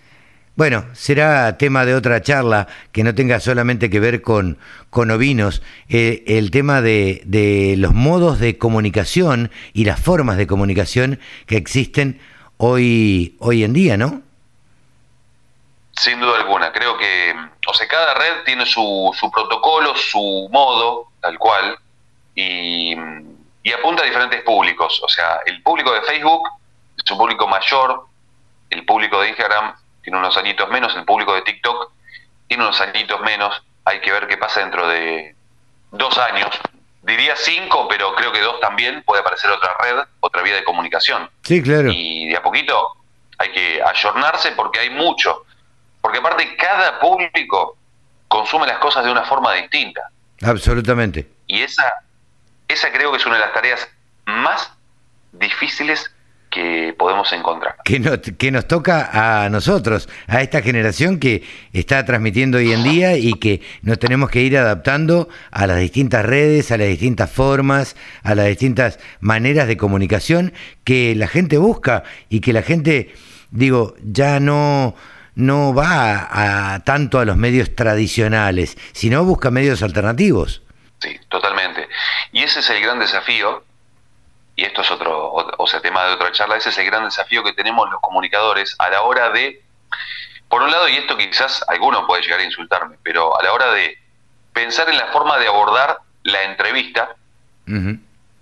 Bueno, será tema de otra charla que no tenga solamente que ver con, con ovinos, eh, el tema de, de los modos de comunicación y las formas de comunicación que existen hoy, hoy en día, ¿no? Sin duda alguna, creo que, o sea, cada red tiene su, su protocolo, su modo, tal cual, y y apunta a diferentes públicos. O sea, el público de Facebook es un público mayor, el público de Instagram tiene unos añitos menos, el público de TikTok tiene unos añitos menos. Hay que ver qué pasa dentro de dos años. Diría cinco, pero creo que dos también puede aparecer otra red, otra vía de comunicación. Sí, claro. Y de a poquito hay que ayornarse porque hay mucho. Porque aparte cada público consume las cosas de una forma distinta. Absolutamente. Y esa es una de las tareas más difíciles que podemos encontrar. Que, que nos toca a nosotros, a esta generación que está transmitiendo hoy en día y que nos tenemos que ir adaptando a las distintas redes, a las distintas formas, a las distintas maneras de comunicación que la gente busca y que la gente, digo, ya no no va a tanto a los medios tradicionales, sino busca medios alternativos. Sí, totalmente. Y ese es el gran desafío, y esto es otro, o sea, tema de otra charla, ese es el gran desafío que tenemos los comunicadores a la hora de, por un lado, y esto quizás alguno puede llegar a insultarme, pero a la hora de pensar en la forma de abordar la entrevista,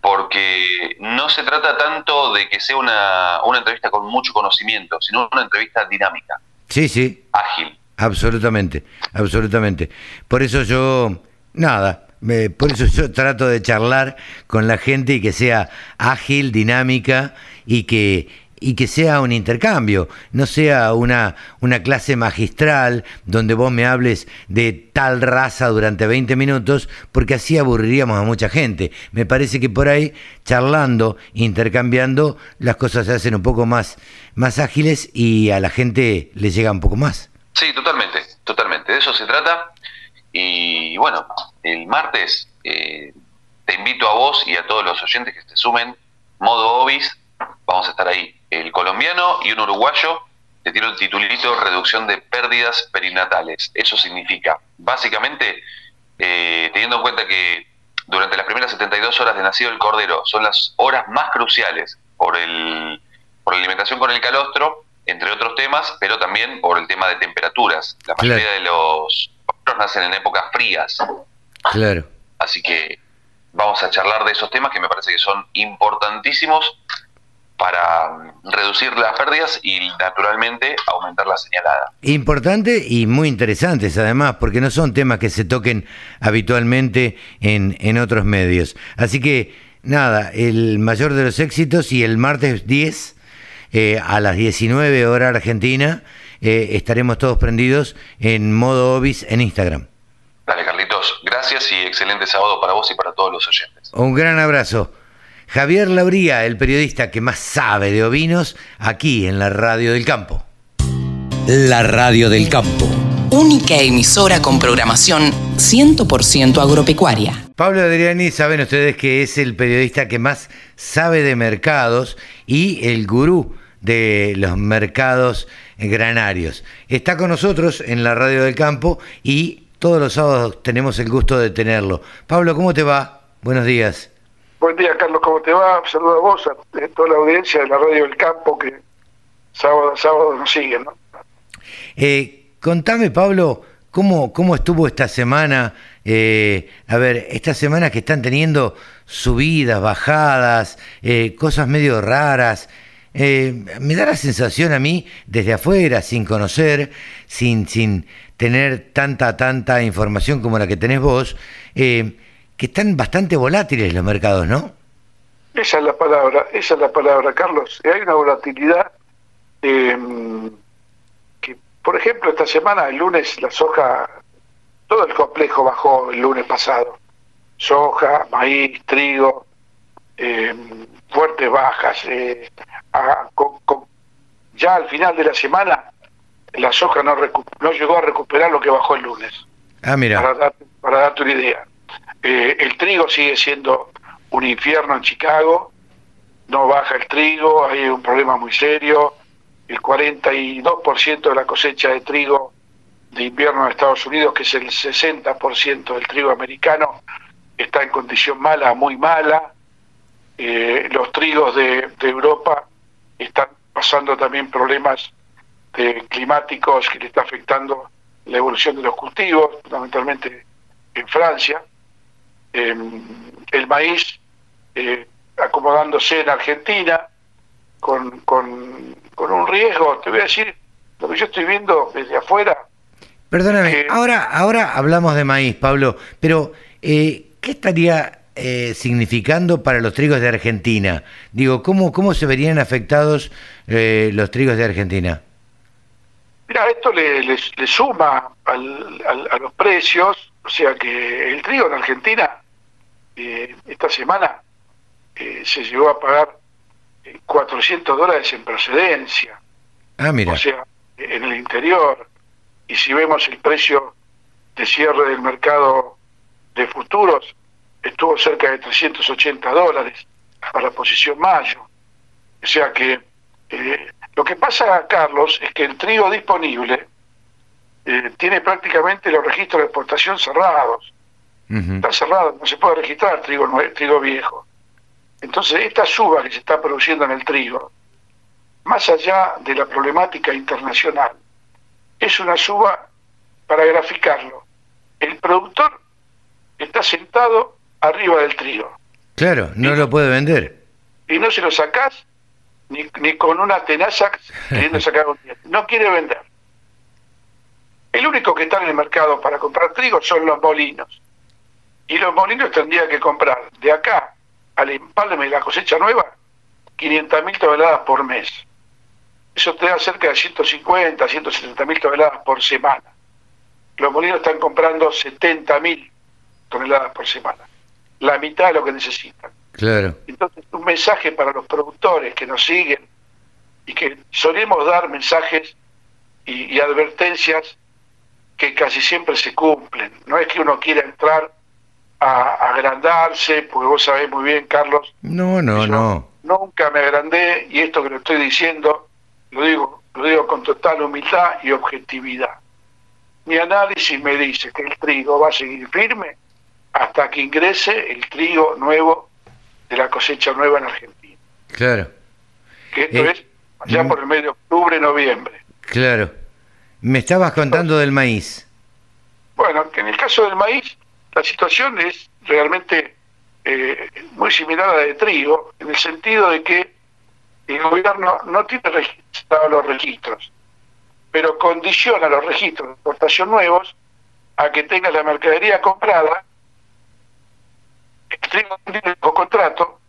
porque no se trata tanto de que sea una, una entrevista con mucho conocimiento, sino una entrevista dinámica. Sí, sí. Ágil. Absolutamente, absolutamente. Por eso yo, nada, por eso yo trato de charlar con la gente y que sea ágil, dinámica y que y que sea un intercambio, no sea una, una clase magistral donde vos me hables de tal raza durante 20 minutos, porque así aburriríamos a mucha gente. Me parece que por ahí, charlando, intercambiando, las cosas se hacen un poco más, más ágiles y a la gente le llega un poco más. Sí, totalmente, totalmente. De eso se trata. Y bueno, el martes eh, te invito a vos y a todos los oyentes que se sumen, modo Obis, vamos a estar ahí el colombiano y un uruguayo te tiro el titulito reducción de pérdidas perinatales. Eso significa, básicamente, eh, teniendo en cuenta que durante las primeras 72 horas de nacido el cordero son las horas más cruciales por, el, por la alimentación con el calostro, entre otros temas, pero también por el tema de temperaturas. La mayoría de los cordero nacen en épocas frías. Claro. Así que vamos a charlar de esos temas que me parece que son importantísimos para reducir las pérdidas y naturalmente aumentar la señalada. Importante y muy interesantes además, porque no son temas que se toquen habitualmente en, en otros medios. Así que nada, el mayor de los éxitos y el martes 10 eh, a las 19 hora argentina eh, estaremos todos prendidos en modo Obis en Instagram. Dale Carlitos, gracias y excelente sábado para vos y para todos los oyentes. Un gran abrazo. Javier Lauría, el periodista que más sabe de ovinos, aquí en la Radio del Campo. La Radio del Campo. Única emisora con programación 100% agropecuaria. Pablo Adriani, saben ustedes que es el periodista que más sabe de mercados y el gurú de los mercados granarios. Está con nosotros en la Radio del Campo y todos los sábados tenemos el gusto de tenerlo. Pablo, ¿cómo te va? Buenos días. Buen día, Carlos, ¿cómo te va? Saludo a vos, a toda la audiencia de la Radio del Campo que sábado a sábado nos siguen, ¿no? Eh, contame, Pablo, ¿cómo, cómo estuvo esta semana? Eh, a ver, estas semanas que están teniendo subidas, bajadas, eh, cosas medio raras. Me da la sensación a mí, desde afuera, sin conocer, sin, sin tener tanta, tanta información como la que tenés vos, que están bastante volátiles los mercados, ¿no? Esa es la palabra, esa es la palabra, Carlos. Hay una volatilidad em, que, por ejemplo, esta semana, el lunes, la soja, todo el complejo bajó el lunes pasado. Soja, maíz, trigo, em, fuertes bajas. Eh, ya al final de la semana, la soja no, no llegó a recuperar lo que bajó el lunes. Ah, mira. Para, para darte una idea. Eh, el trigo sigue siendo un infierno en Chicago, no baja el trigo, hay un problema muy serio. El 42% de la cosecha de trigo de invierno en Estados Unidos, que es el 60% del trigo americano, está en condición mala, muy mala. Eh, los trigos de, Europa están pasando también problemas climáticos que le está afectando la evolución de los cultivos, fundamentalmente en Francia. Em, el maíz eh, acomodándose en Argentina con, con, un riesgo, te voy a decir, lo que yo estoy viendo desde afuera. Perdóname, ahora, ahora hablamos de maíz, Pablo, pero eh, ¿qué estaría eh, significando para los trigos de Argentina? Digo, ¿cómo, cómo se verían afectados los trigos de Argentina? Mira, esto le, le, suma al, a los precios, o sea que el trigo en Argentina eh, esta semana eh, se llegó a pagar 400 eh, dólares en procedencia. Ah, mira. O sea, en el interior. Y si vemos el precio de cierre del mercado de futuros, estuvo cerca de 380 dólares para la posición mayo. O sea que lo que pasa, Carlos, es que el trigo disponible tiene prácticamente los registros de exportación cerrados. Está cerrado, no se puede registrar trigo, trigo viejo. Entonces, esta suba que se está produciendo en el trigo, más allá de la problemática internacional, es una suba para graficarlo. El productor está sentado arriba del trigo. Claro, no lo puede vender. Y no se lo sacás ni, ni con una tenaza queriendo sacar un diente. No quiere vender. El único que está en el mercado para comprar trigo son los molinos. Y los molinos tendrían que comprar de acá al empalme de la cosecha nueva 500 mil toneladas por mes. Eso te da cerca de 150, 170 mil toneladas por semana. Los molinos están comprando 70 mil toneladas por semana. La mitad de lo que necesitan. Claro. Entonces, un mensaje para los productores que nos siguen y que solemos dar mensajes y, advertencias que casi siempre se cumplen. No es que uno quiera entrar a, agrandarse, porque vos sabés muy bien, Carlos. No, no, no. Nunca me agrandé y esto que lo estoy diciendo lo digo, lo digo con total humildad y objetividad. Mi análisis me dice que el trigo va a seguir firme hasta que ingrese el trigo nuevo de la cosecha nueva en Argentina. Claro. Que esto eh, es ya mm. por el mes de octubre, noviembre. Claro. Me estabas contando del maíz. Bueno, que en el caso del maíz, la situación es realmente eh, muy similar a la de trigo, en el sentido de que el gobierno no tiene registrado los registros, pero condiciona los registros de exportación nuevos a que tenga la mercadería comprada el contrato,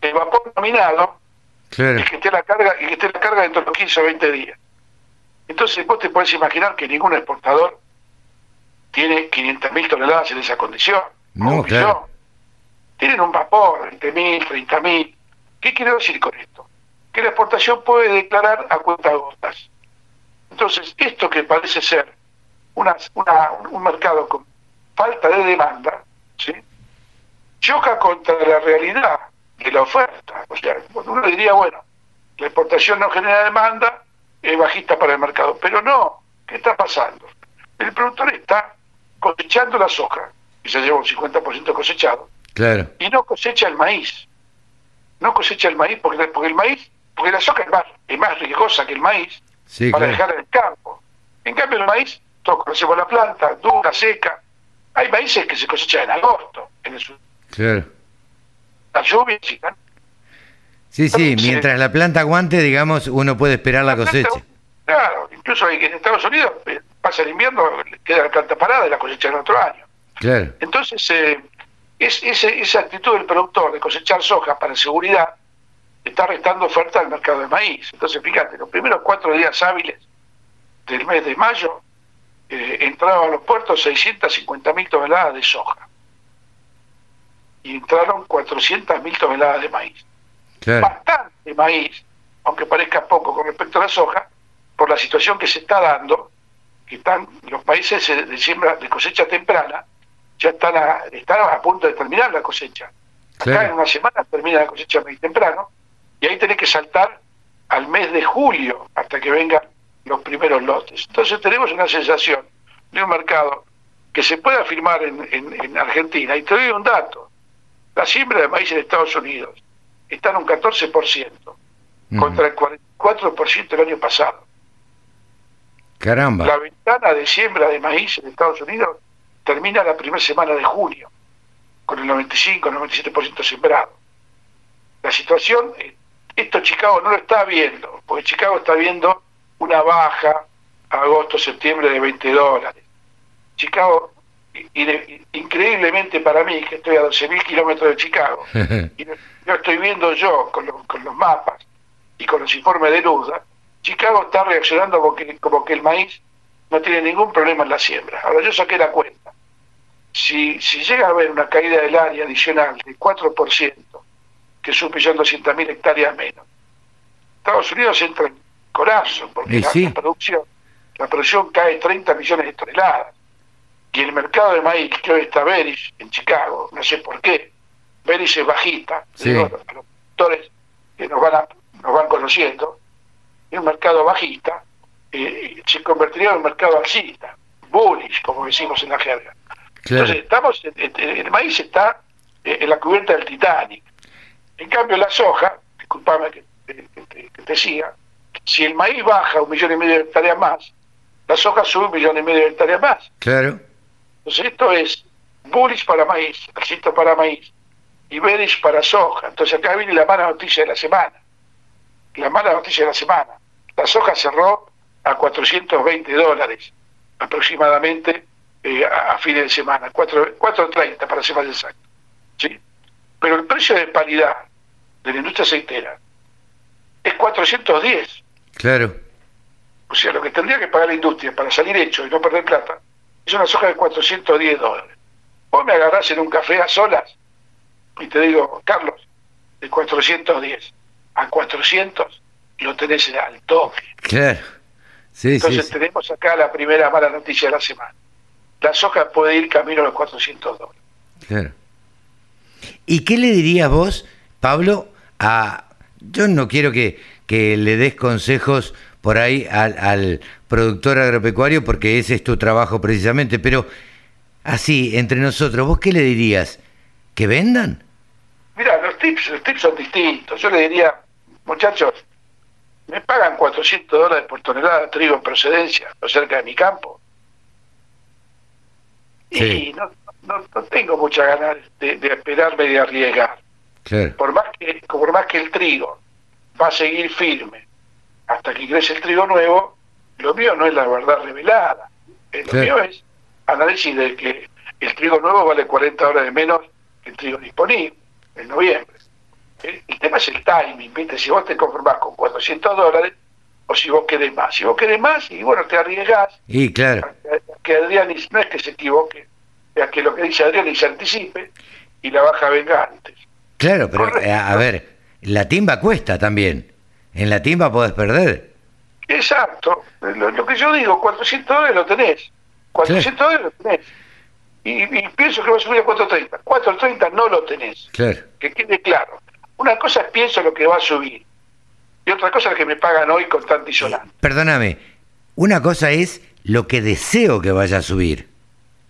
el vapor nominado, y que esté la carga, y que esté la carga dentro de los 15 o 20 días. Entonces vos te puedes imaginar que ningún exportador tiene 500.000 toneladas en esa condición. No, claro. Tienen un vapor, 20.000, 30.000. ¿Qué quiero decir con esto? Que la exportación puede declarar a cuenta gotas. Entonces, esto que parece ser una, una, un mercado con falta de demanda, ¿sí? Choca contra la realidad de la oferta. O sea, uno diría, bueno, la exportación no genera demanda, es bajista para el mercado. Pero no, ¿qué está pasando? El productor está cosechando la soja, y se lleva un 50% cosechado, claro. y no cosecha el maíz. No cosecha el maíz porque, porque el maíz, porque la soja es más, es más riesgosa que el maíz para dejar en el campo. En cambio el maíz, todos conocemos la planta, dura, seca. Hay maíces que se cosechan en agosto, en el sur Claro. La lluvia, Sí, sí, mientras la planta aguante, digamos, uno puede esperar la, cosecha. claro, incluso en Estados Unidos eh, pasa el invierno, queda la planta parada y la cosecha en otro año. Claro. Entonces, eh, es, esa actitud del productor de cosechar soja para seguridad está restando oferta al mercado de maíz. Entonces, fíjate, los primeros cuatro días hábiles del mes de mayo eh, entraban a los puertos 650 mil toneladas de soja y entraron 400.000 toneladas de maíz. Bastante maíz, aunque parezca poco con respecto a la soja, por la situación que se está dando, que están los países de siembra de cosecha temprana, ya están a, están a punto de terminar la cosecha. Acá en una semana termina la cosecha muy temprano, y ahí tenés que saltar al mes de julio hasta que vengan los primeros lotes. Entonces tenemos una sensación de un mercado que se puede afirmar en, en Argentina. Y te doy un dato. La siembra de maíz en Estados Unidos está en un 14%, contra el 44% del año pasado. Caramba. La ventana de siembra de maíz en Estados Unidos termina la primera semana de junio, con el 95-97% sembrado. La situación, esto Chicago no lo está viendo, porque Chicago está viendo una baja agosto-septiembre de 20 dólares. Chicago increíblemente para mí, que estoy a 12.000 kilómetros de Chicago, y no, estoy viendo yo con, con, los mapas y con los informes de Luda, Chicago está reaccionando como que, como que el maíz no tiene ningún problema en la siembra. Ahora yo saqué la cuenta. Si, si llega a haber una caída del área adicional de 4%, que es un millón doscientas mil hectáreas menos, Estados Unidos entra en corazón, porque la, producción, la producción cae 30 millones de toneladas y el mercado de maíz que hoy está Beris en Chicago, no sé por qué, Beris es bajista, los productores que nos van, nos van conociendo, es un mercado bajista, eh, se convertiría en un mercado alcista, bullish, como decimos en la jerga. Entonces, estamos, el maíz está eh, en la cubierta del Titanic. En cambio, la soja, disculpame que, te siga, si el maíz baja un millón y medio de hectáreas más, la soja sube un millón y medio de hectáreas más. Claro. Entonces, esto es bullish para maíz, alcista para maíz, y bearish para soja. Entonces, acá viene la mala noticia de la semana. La mala noticia de la semana. La soja cerró a 420 dólares aproximadamente eh, a, fines de semana, 4.30 para ser más exacto. ¿sí? Pero el precio de paridad de la industria aceitera es 410. Claro. O sea, lo que tendría que pagar la industria para salir hecho y no perder plata es una soja de 410 dólares. Vos me agarrás en un café a solas y te digo, Carlos, de 410 a 400 lo tenés al toque. Claro. Entonces tenemos acá la primera mala noticia de la semana. La soja puede ir camino a los 400 dólares. Claro. ¿Y qué le dirías vos, Pablo, a... Yo no quiero que, que le des consejos por ahí al, al, productor agropecuario porque ese es tu trabajo precisamente, pero así, entre nosotros, ¿vos qué le dirías? ¿Que vendan? Mira, los tips, los tips son distintos. Yo le diría, muchachos, me pagan 400 dólares por tonelada de trigo en procedencia, o cerca de mi campo. Y no, no, tengo muchas ganas de, esperarme y de arriesgar. Por, más que, por más que el trigo va a seguir firme hasta que crece el trigo nuevo, lo mío no es la verdad revelada. Eh, lo mío es análisis de que el trigo nuevo vale 40 dólares menos que el trigo disponible en noviembre. El, tema es el timing, ¿viste? Si vos te conformás con 400 dólares o si vos querés más. Si vos querés más, y bueno, te arriesgás. Y claro. que Adrián no es que se equivoque, es que lo que dice Adrián y se anticipe y la baja venga antes. Claro, pero eh, a ver, la timba cuesta también. En la timba podés perder. Exacto. Lo, que yo digo, 400 dólares lo tenés. 400 dólares lo tenés. Y, pienso que va a subir a 430. 430 no lo tenés. Claro. Que quede claro. Una cosa es pienso lo que va a subir y otra cosa es que me pagan hoy con tanto isonante. Perdóname, una cosa es lo que deseo que vaya a subir.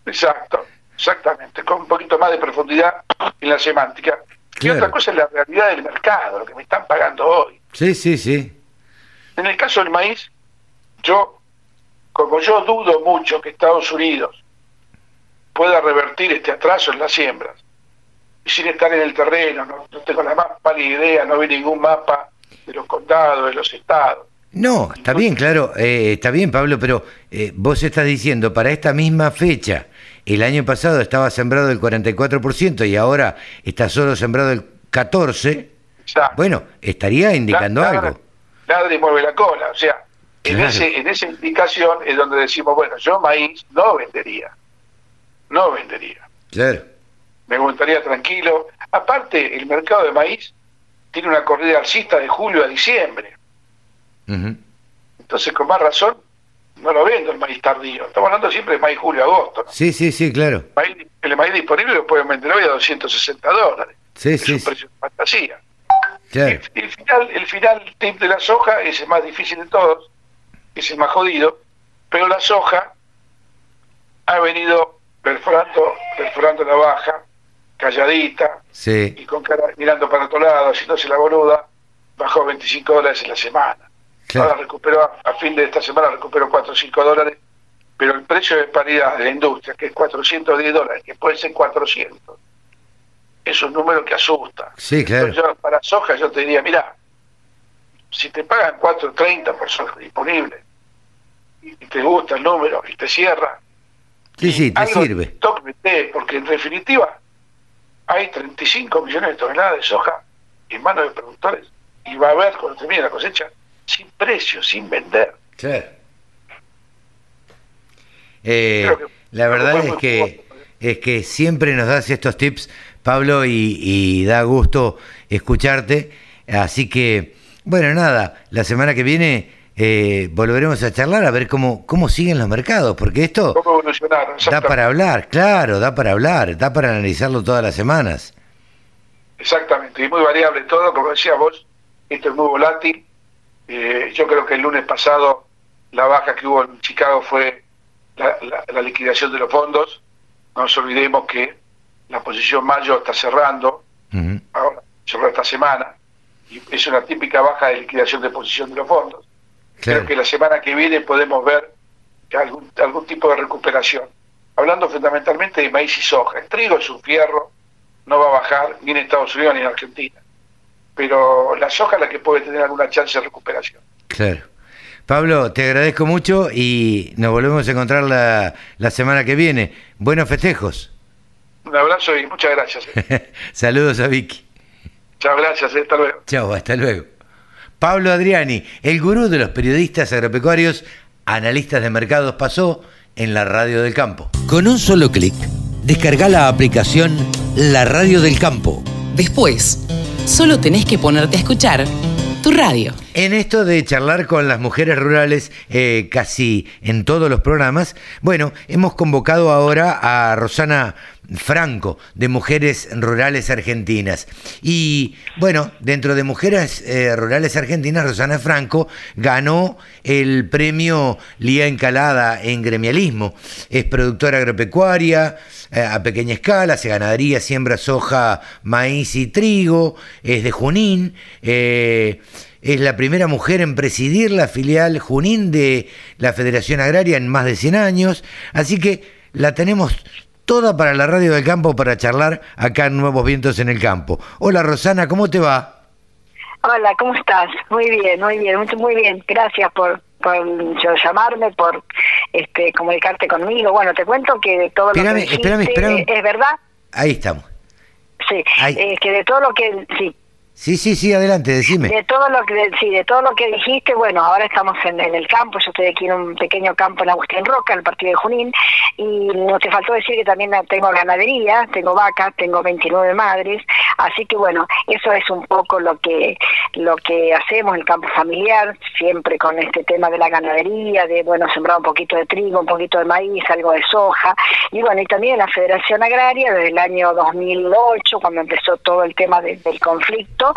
Exacto, exactamente, con un poquito más de profundidad en la semántica. Y otra cosa es la realidad del mercado, lo que me están pagando hoy. Sí, sí, sí. En el caso del maíz, yo, como yo dudo mucho que Estados Unidos pueda revertir este atraso en las siembras, sin estar en el terreno, no, tengo la más pálida idea, no vi ningún mapa de los condados, de los estados. No, está bien, claro, eh, está bien, Pablo, pero eh, vos estás diciendo, para esta misma fecha, el año pasado estaba sembrado el 44% y ahora está solo sembrado el 14%, bueno, estaría indicando algo. Nadie mueve la cola, o sea, en, ese, en esa indicación es donde decimos, bueno, yo maíz no vendería, no vendería. Claro me gustaría tranquilo. Aparte, el mercado de maíz tiene una corrida alcista de julio a diciembre. Entonces, con más razón, no lo vendo el maíz tardío. Estamos hablando siempre de maíz julio-agosto. Sí, sí, sí, claro. El maíz, disponible lo pueden vender hoy a 260 dólares. Sí, es sí. un precio de fantasía. El, final, el final tip de la soja es el más difícil de todos, es el más jodido, pero la soja ha venido perforando, perforando la baja calladita y con cara mirando para otro lado, haciéndose la boluda, bajó 25 dólares en la semana. Ahora recuperó, a fin de esta semana recuperó 4 o 5 dólares, pero el precio de paridad de la industria, que es 410 dólares, que puede ser 400, es un número que asusta. Sí, claro. para soja yo te diría, mira, si te pagan 4.30 por soja disponible y te gusta el número y te cierra, sí, sí, te sirve. porque en definitiva hay 35 millones de toneladas de soja en manos de productores y va a haber cuando termine la cosecha sin precio, sin vender. Claro. Eh, la verdad es que es que siempre nos das estos tips, Pablo, y, da gusto escucharte. Así que, bueno, nada, la semana que viene eh, volveremos a charlar a ver cómo, cómo siguen los mercados, porque esto da para hablar, claro, da para hablar, da para analizarlo todas las semanas. Exactamente, y muy variable todo, como decía vos, esto es muy volátil. Eh, yo creo que el lunes pasado la baja que hubo en Chicago fue la, liquidación de los fondos No nos olvidemos que la posición mayo está cerrando, ahora cerró esta semana, y es una típica baja de liquidación de posición de los fondos. Creo que la semana que viene podemos ver algún, algún tipo de recuperación. Hablando fundamentalmente de maíz y soja. El trigo es un fierro, no va a bajar ni en Estados Unidos ni en Argentina. Pero la soja es la que puede tener alguna chance de recuperación. Claro. Pablo, te agradezco mucho y nos volvemos a encontrar la, la semana que viene. Buenos festejos. Un abrazo y muchas gracias. Eh. Saludos a Vicky. Chao, gracias. Eh, hasta luego. Chao, hasta luego. Pablo Adriani, el gurú de los periodistas agropecuarios, analistas de mercados, pasó en la radio del campo. Con un solo clic, descarga la aplicación La Radio del Campo. Después, solo tenés que ponerte a escuchar tu radio. En esto de charlar con las mujeres rurales eh, casi en todos los programas, bueno, hemos convocado ahora a Rosana Franco de Mujeres Rurales Argentinas. Y bueno, dentro de Mujeres eh, Rurales Argentinas, Rosana Franco ganó el premio Lía Encalada en gremialismo. Es productora agropecuaria eh, a pequeña escala, se ganadería, siembra soja, maíz y trigo, es de Junín. Es la primera mujer en presidir la filial Junín de la Federación Agraria en más de 100 años. Así que la tenemos toda para la radio del campo para charlar acá en Nuevos Vientos en el Campo. Hola Rosana, ¿cómo te va? Hola, ¿cómo estás? Muy bien, muy bien, muy bien. Gracias por, por llamarme, por este comunicarte conmigo. Bueno, te cuento que de todo lo que dijiste, espérame, espérame. es verdad. Ahí estamos. Sí, eh, que de todo lo que sí, Sí, sí, sí, adelante, decime. De todo lo que sí, de todo lo que dijiste, bueno, ahora estamos en, el campo, yo estoy aquí en un pequeño campo en Agustín Roca, en el partido de Junín, y no te faltó decir que también tengo ganadería, tengo vacas, tengo 29 madres, así que bueno, eso es un poco lo que lo que hacemos en el campo familiar, siempre con este tema de la ganadería, de bueno, sembrar un poquito de trigo, un poquito de maíz, algo de soja, y bueno, y también la Federación Agraria desde el año 2008, cuando empezó todo el tema del conflicto,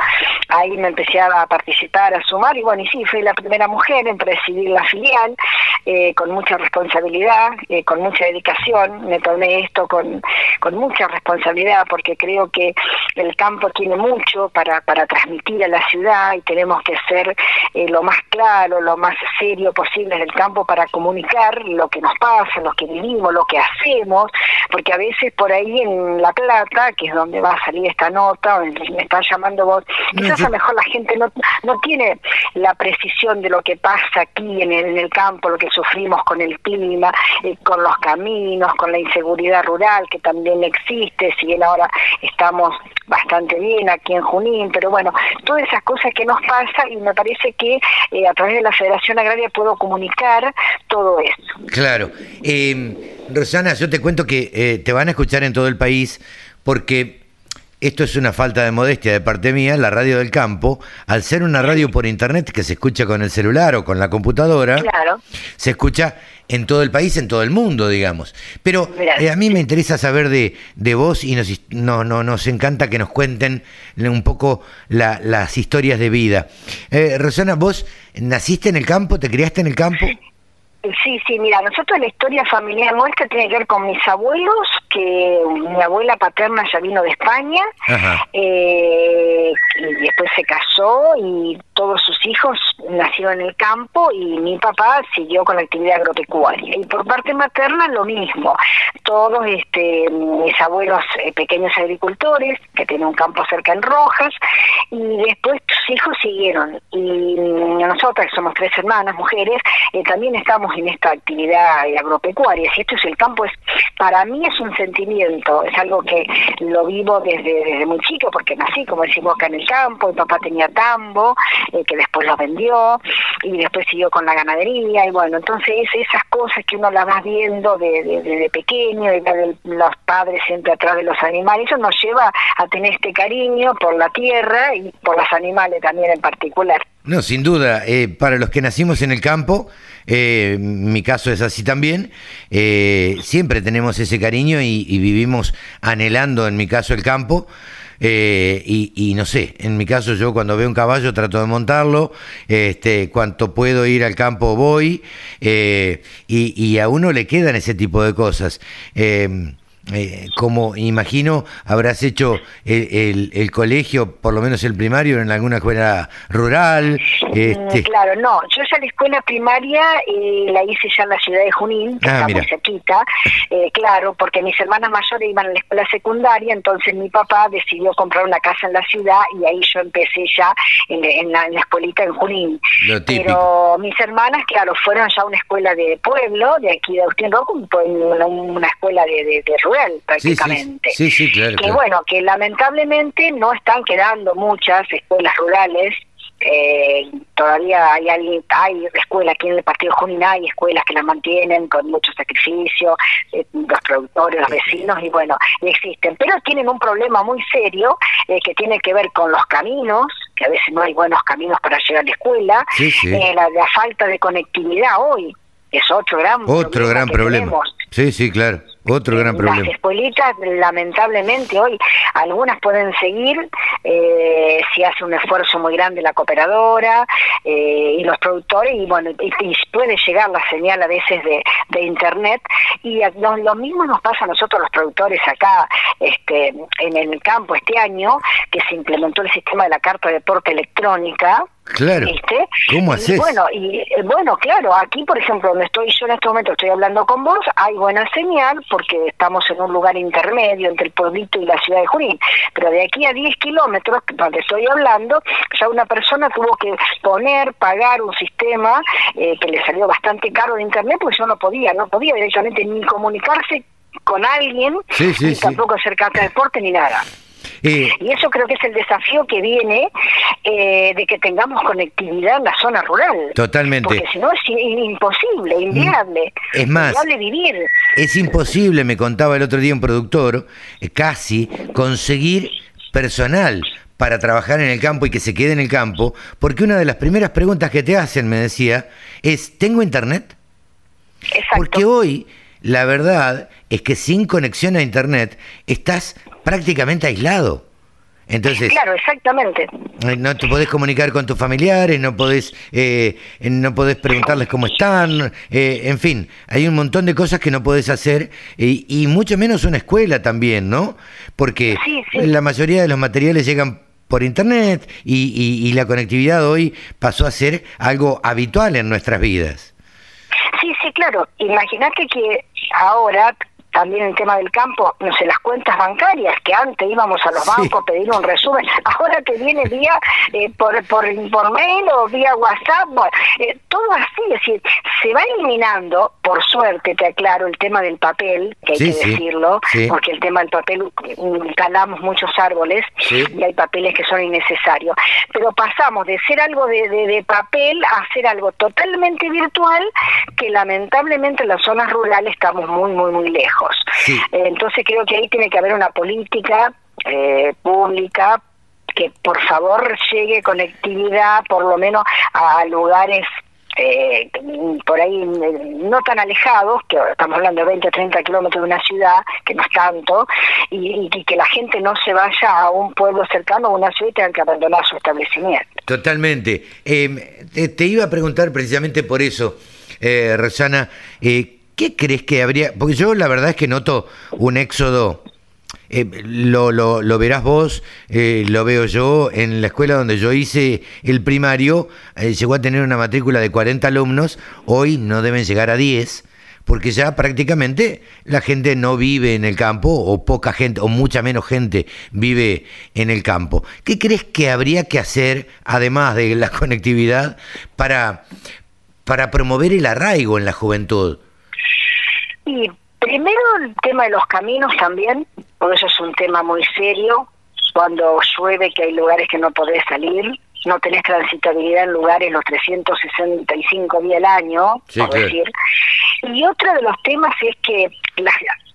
ahí me empecé a participar, a sumar, y bueno, y sí, fui la primera mujer en presidir la filial, eh, con mucha responsabilidad, eh, con mucha dedicación, me tomé esto con, con mucha responsabilidad, porque creo que el campo tiene mucho para, para transmitir a la ciudad y tenemos que ser eh, lo más claro, lo más serio posible en el campo para comunicar lo que nos pasa, lo que vivimos, lo que hacemos, porque a veces por ahí en La Plata, que es donde va a salir esta nota, me están llamando vos Quizás a lo mejor la gente no, no tiene la precisión de lo que pasa aquí en el, en el campo, lo que sufrimos con el clima, eh, con los caminos, con la inseguridad rural que también existe, si bien ahora estamos bastante bien aquí en Junín, pero bueno, todas esas cosas que nos pasan y me parece que eh, a través de la Federación Agraria puedo comunicar todo eso. Claro. Eh, Rosana, yo te cuento que eh, te van a escuchar en todo el país porque esto es una falta de modestia de parte mía, la radio del campo, al ser una radio por internet que se escucha con el celular o con la computadora, se escucha en todo el país, en todo el mundo, digamos. Pero eh, a mí me interesa saber de, de vos y nos, no, no, nos encanta que nos cuenten un poco las historias de vida. Eh, Rosana, ¿vos naciste en el campo, te criaste en el campo? Sí, sí, mira, nosotros la historia familiar nuestra tiene que ver con mis abuelos, que mi abuela paterna ya vino de España, eh, y después se casó y todos sus hijos nacieron en el campo y mi papá siguió con la actividad agropecuaria. Y por parte materna lo mismo, todos este, mis abuelos eh, pequeños agricultores, que tienen un campo cerca en Rojas, y después sus hijos siguieron. Y nosotras, que somos tres hermanas, mujeres, eh, también estamos en esta actividad agropecuaria. Si esto es el campo, es para mí es un sentimiento, es algo que lo vivo desde, desde muy chico, porque nací, como decimos, acá en el campo, mi papá tenía tambo, eh, que después lo vendió, y después siguió con la ganadería, y bueno, entonces esas cosas que uno las va viendo desde de, pequeño, y de los padres siempre atrás de los animales, eso nos lleva a tener este cariño por la tierra y por los animales también en particular. No, sin duda, eh, para los que nacimos en el campo, eh, mi caso es así también, eh, siempre tenemos ese cariño y, vivimos anhelando, en mi caso, el campo. Eh, y, no sé, en mi caso yo cuando veo un caballo trato de montarlo, este, cuanto puedo ir al campo voy, y, a uno le quedan ese tipo de cosas. eh, como imagino, habrás hecho el, el, colegio, por lo menos el primario, en alguna escuela rural. Mm, este... Claro, no, yo ya la escuela primaria eh, la hice ya en la ciudad de Junín, que ah, está muy cerquita, eh, claro, porque mis hermanas mayores iban a la escuela secundaria, entonces mi papá decidió comprar una casa en la ciudad y ahí yo empecé ya en, la, escuelita en Junín. Pero mis hermanas, claro, fueron ya a una escuela de pueblo, de aquí de Agustín Rojo, una, una escuela de, de, de prácticamente. Sí, sí, claro. Que bueno, que lamentablemente no están quedando muchas escuelas rurales. Eh, todavía hay alguien, hay escuela aquí en el partido Junín, hay escuelas que las mantienen con mucho sacrificio, eh, los productores, los vecinos, y bueno, existen, pero tienen un problema muy serio eh, que tiene que ver con los caminos, que a veces no hay buenos caminos para llegar a la escuela, la, la, falta de conectividad hoy es otro gran otro gran problema. Sí, sí, claro. Otro gran problema. Las escuelitas, lamentablemente, hoy algunas pueden seguir eh, si hace un esfuerzo muy grande la cooperadora eh, y los productores, y bueno, y, puede llegar la señal a veces de, de internet. Y lo, mismo nos pasa a nosotros los productores acá este, en el campo este año, que se implementó el sistema de la carta de porte electrónica, Claro. ¿Cómo haces? bueno, y eh, bueno, claro, aquí por ejemplo, donde estoy yo en este momento, estoy hablando con vos, hay buena señal porque estamos en un lugar intermedio entre el pueblito y la ciudad de Junín. Pero de aquí a 10 kilómetros, donde estoy hablando, ya una persona tuvo que poner, pagar un sistema eh, que le salió bastante caro de internet porque yo no podía, no podía directamente ni comunicarse con alguien, ni tampoco hacer carta de deporte ni nada. Y eso creo que es el desafío que viene eh, de que tengamos conectividad en la zona rural. Totalmente. Porque si no es imposible, inviable. Es más, inviable vivir. Es imposible, me contaba el otro día un productor, eh, casi conseguir personal para trabajar en el campo y que se quede en el campo, porque una de las primeras preguntas que te hacen, me decía, es, ¿tengo internet? Exacto. Porque hoy la verdad es que sin conexión a internet estás prácticamente aislado. Entonces, claro, exactamente. Eh, no te podés comunicar con tus familiares, no podés, eh, no podés preguntarles cómo están, eh, en fin, hay un montón de cosas que no podés hacer y, mucho menos una escuela también, ¿no? Porque la mayoría de los materiales llegan por internet y, y la conectividad hoy pasó a ser algo habitual en nuestras vidas. Sí, sí, claro. Imagínate que ahora también el tema del campo, no sé, las cuentas bancarias, que antes íbamos a los bancos a pedir un resumen, ahora te viene vía eh, por, por, por mail o vía WhatsApp, eh, todo así, es decir, se va eliminando, por suerte te aclaro, el tema del papel, que hay que decirlo, porque el tema del papel calamos mm, muchos árboles y hay papeles que son innecesarios, pero pasamos de ser algo de, de, papel a ser algo totalmente virtual, que lamentablemente en las zonas rurales estamos muy, muy, muy lejos. Entonces creo que ahí tiene que haber una política eh, pública que por favor llegue conectividad por lo menos a lugares eh, por ahí no tan alejados, que estamos hablando de 20 o 30 kilómetros de una ciudad, que no es tanto, y, que la gente no se vaya a un pueblo cercano o una ciudad y tenga que abandonar su establecimiento. Totalmente. Eh, te, iba a preguntar precisamente por eso, eh, Rosana, eh, ¿Qué crees que habría? Porque yo la verdad es que noto un éxodo. Eh, lo, lo, verás vos, eh, lo veo yo. En la escuela donde yo hice el primario, eh, llegó a tener una matrícula de 40 alumnos. Hoy no deben llegar a 10, porque ya prácticamente la gente no vive en el campo, o poca gente, o mucha menos gente vive en el campo. ¿Qué crees que habría que hacer, además de la conectividad, para, para promover el arraigo en la juventud? Y primero el tema de los caminos también, porque eso es un tema muy serio. Cuando llueve, que hay lugares que no podés salir, no tenés transitabilidad en lugares los 365 días al año, por decir. Y otro de los temas es que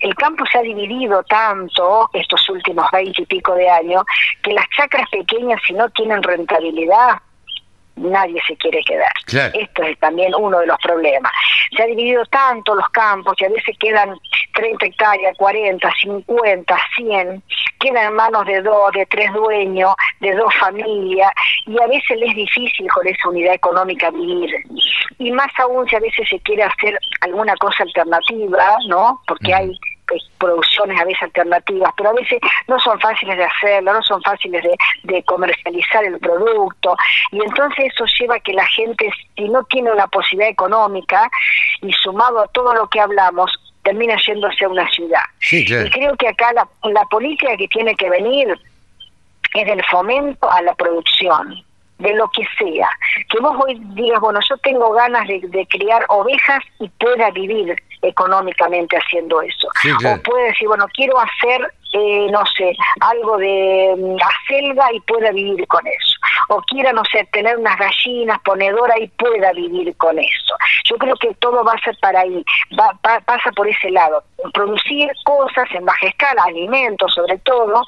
el campo se ha dividido tanto estos últimos 20 y pico de años que las chacras pequeñas, si no tienen rentabilidad, nadie se quiere quedar. Esto es también uno de los problemas. Se ha dividido tanto los campos que a veces quedan 30 hectáreas, 40, 50, 100, quedan en manos de dos, de tres dueños, de dos familias, y a veces les es difícil con esa unidad económica vivir. Y más aún si a veces se quiere hacer alguna cosa alternativa, ¿no? Porque hay producciones a veces alternativas, pero a veces no son fáciles de hacerlo, no son fáciles de, de comercializar el producto, y entonces eso lleva a que la gente, si no tiene una posibilidad económica, y sumado a todo lo que hablamos, termina yéndose a una ciudad. Sí, claro. Y creo que acá la, la política que tiene que venir es del fomento a la producción de lo que sea. Que vos hoy digas, bueno, yo tengo ganas de, de criar ovejas y pueda vivir económicamente haciendo eso. Sí, claro. O puede decir, bueno, quiero hacer, eh, no sé, algo de mm, acelga y pueda vivir con eso. O quiera, no sé, tener unas gallinas, ponedora y pueda vivir con eso. Yo creo que todo va a ser para ahí, va, pa- pasa por ese lado. Producir cosas en baja escala, alimentos sobre todo,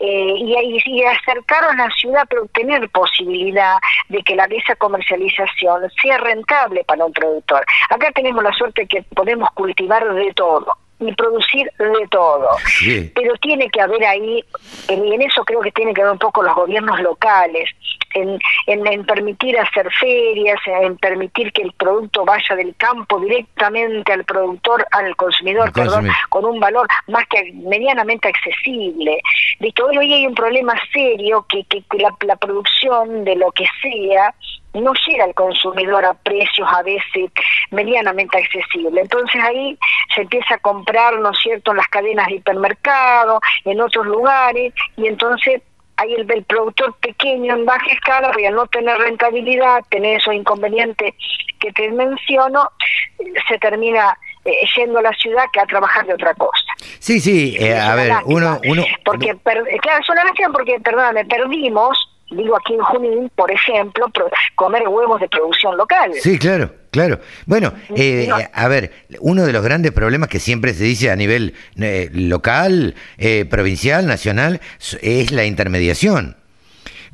eh, y, y, y acercar a la ciudad, pero tener posibilidad de que la, esa comercialización sea rentable para un productor. Acá tenemos la suerte que podemos cultivar de todo y producir de todo. Sí. Pero tiene que haber ahí, y en eso creo que tiene que ver un poco los gobiernos locales, en, en, en permitir hacer ferias, en permitir que el producto vaya del campo directamente al productor, al consumidor, perdón, con un valor más que medianamente accesible. Listo, hoy, hoy hay un problema serio que, que, que la, la producción de lo que sea no llega al consumidor a precios a veces medianamente accesibles. Entonces ahí se empieza a comprar, ¿no es cierto?, en las cadenas de hipermercado, en otros lugares, y entonces hay el, el productor pequeño en baja escala, al no tener rentabilidad, tener esos inconvenientes que te menciono, se termina eh, yendo a la ciudad que a trabajar de otra cosa. Sí, sí, eh, a ver, uno, uno, porque per- claro es una lástima porque perdóname perdimos digo aquí en Junín por ejemplo pro- comer huevos de producción local Sí, claro, claro. Bueno, eh, No. a ver, uno de los grandes problemas que siempre se dice a nivel eh, local, eh, provincial, nacional, es la intermediación.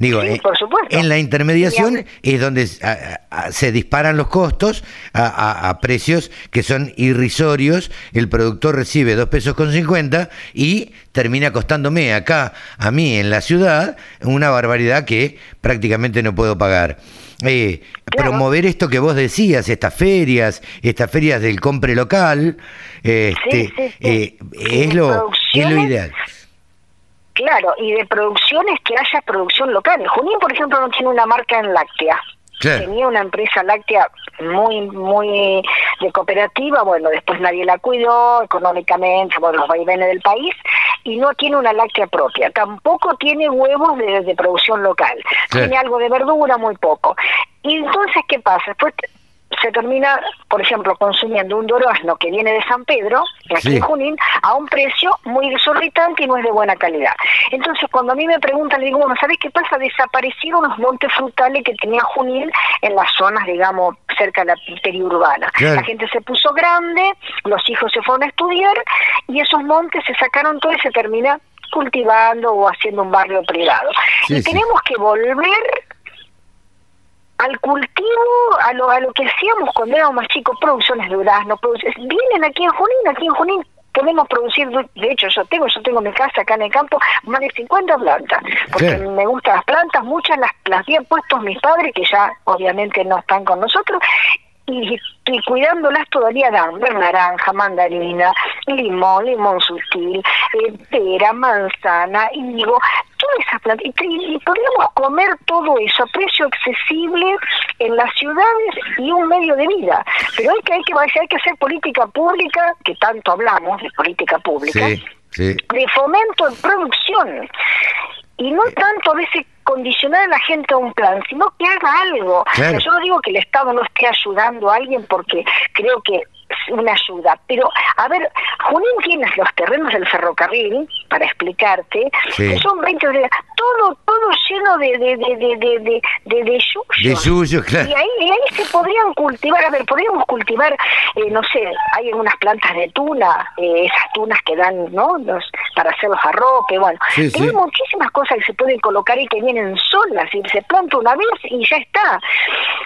Digo, Sí, eh, por supuesto. en la intermediación es donde s- a- a- se disparan los costos a, precios que son irrisorios. El productor recibe dos pesos con 50 y termina costándome acá, a mí en la ciudad, una barbaridad que prácticamente no puedo pagar. Eh, Claro. Promover esto que vos decías, estas ferias, estas ferias del compre local, este, sí, sí. eh, es, lo, es lo producciones ideal. Claro y de producciones que haya producción local. Junín por ejemplo no tiene una marca en láctea. Claro. tenía una empresa láctea muy muy de cooperativa bueno después nadie la cuidó económicamente por los vaivenes del país y no tiene una láctea propia. Tampoco tiene huevos de, de producción local. Tiene algo de verdura muy poco. Y entonces qué pasa después se termina, por ejemplo, consumiendo un durazno que viene de San Pedro, de aquí Sí. en Junín, a un precio muy exorbitante y no es de buena calidad. Entonces, cuando a mí me preguntan, le digo, bueno, ¿sabes qué pasa? Desaparecieron los montes frutales que tenía Junín en las zonas, digamos, cerca de la periurbana. Claro. La gente se puso grande, los hijos se fueron a estudiar y esos montes se sacaron todo y se termina cultivando o haciendo un barrio privado. Sí, y sí. tenemos que volver al cultivo, a lo, a lo que hacíamos cuando éramos más chicos, producciones de durazno, vienen aquí en Junín, aquí en Junín podemos producir, de hecho yo tengo, yo tengo en mi casa acá en el campo más de 50 plantas, porque me gustan las plantas, muchas las, las habían puesto mis padres, que ya obviamente no están con nosotros, y, y cuidándolas todavía dan naranja, mandarina, limón, limón sutil, eh, pera, manzana, higo, todas esas plantas. Y, y- podríamos comer todo eso a precio accesible en las ciudades y un medio de vida. Pero hay que, hay que, hay que hacer política pública, que tanto hablamos de política pública, Sí, sí. de fomento de producción y no tanto a veces condicionar a la gente a un plan, sino que haga algo. Claro. Yo no digo que el Estado no esté ayudando a alguien porque creo que una ayuda, pero a ver, Junín tiene los terrenos del ferrocarril, para explicarte, Sí. que son 20 de- todo todo lleno de de de de de de, de, suyo, claro. Y ahí, y ahí se podrían cultivar, a ver, podríamos cultivar, eh, no sé, hay algunas plantas de tuna, eh, esas tunas que dan, ¿no? Los, para hacer los arropes, bueno. Sí, hay sí. muchísimas cosas que se pueden colocar y que vienen solas, y se planta una vez y ya está.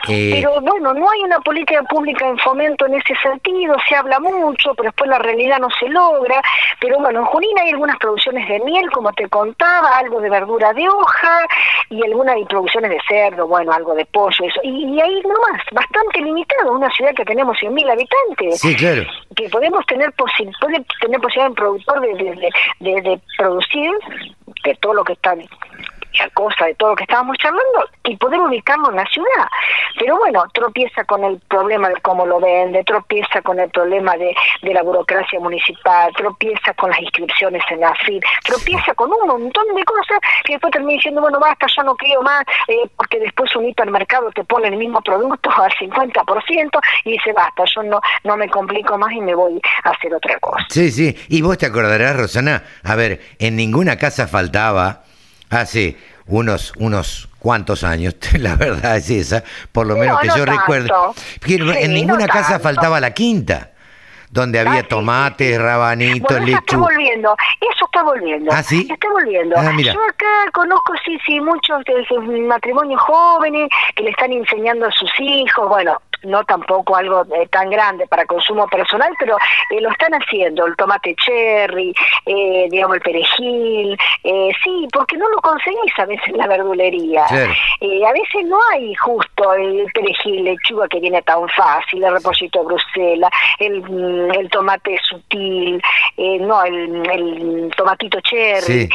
Eh, Pero bueno, no hay una política pública en fomento en ese sentido, se habla mucho, pero después la realidad no se logra. Pero bueno, en Junín hay algunas producciones de miel, como te contaba, algo de verdura de hoja, y algunas y producciones de cerdo, bueno, algo de pollo, eso. Y, ahí nomás, bastante limitado, una ciudad que tenemos 100.000 habitantes. Sí, claro. Que podemos tener, posi puede tener posibilidad en productor de, de, de, de producir de todo lo que está cosa de todo lo que estábamos charlando y poder ubicarlo en la ciudad. Pero bueno, tropieza con el problema de cómo lo vende, tropieza con el problema de, de la burocracia municipal, tropieza con las inscripciones en la FID, tropieza con un montón de cosas que después termina diciendo, bueno, basta, yo no creo más, eh, porque después un hipermercado te pone el mismo producto al 50% y dice, basta, yo no, no me complico más y me voy a hacer otra cosa. Sí, sí, y vos te acordarás, Rosana, a ver, en ninguna casa faltaba hace unos, unos cuantos años, la verdad es esa, por lo menos que yo recuerdo. en ninguna casa faltaba la quinta donde había ah, tomates, rabanitos, bueno, eso está volviendo, eso está volviendo. ¿Ah, sí? Está volviendo. Ah, yo acá conozco, sí, sí, muchos de matrimonios jóvenes que le están enseñando a sus hijos, bueno, no tampoco algo eh, tan grande para consumo personal, pero eh, lo están haciendo, el tomate cherry, eh, digamos el perejil, sí, porque no lo conseguís a veces en la verdulería. a veces no hay justo el perejil, lechuga que viene tan fácil, el repollito de Bruselas, el, mm, el tomate sutil, no, el, el, tomatito cherry,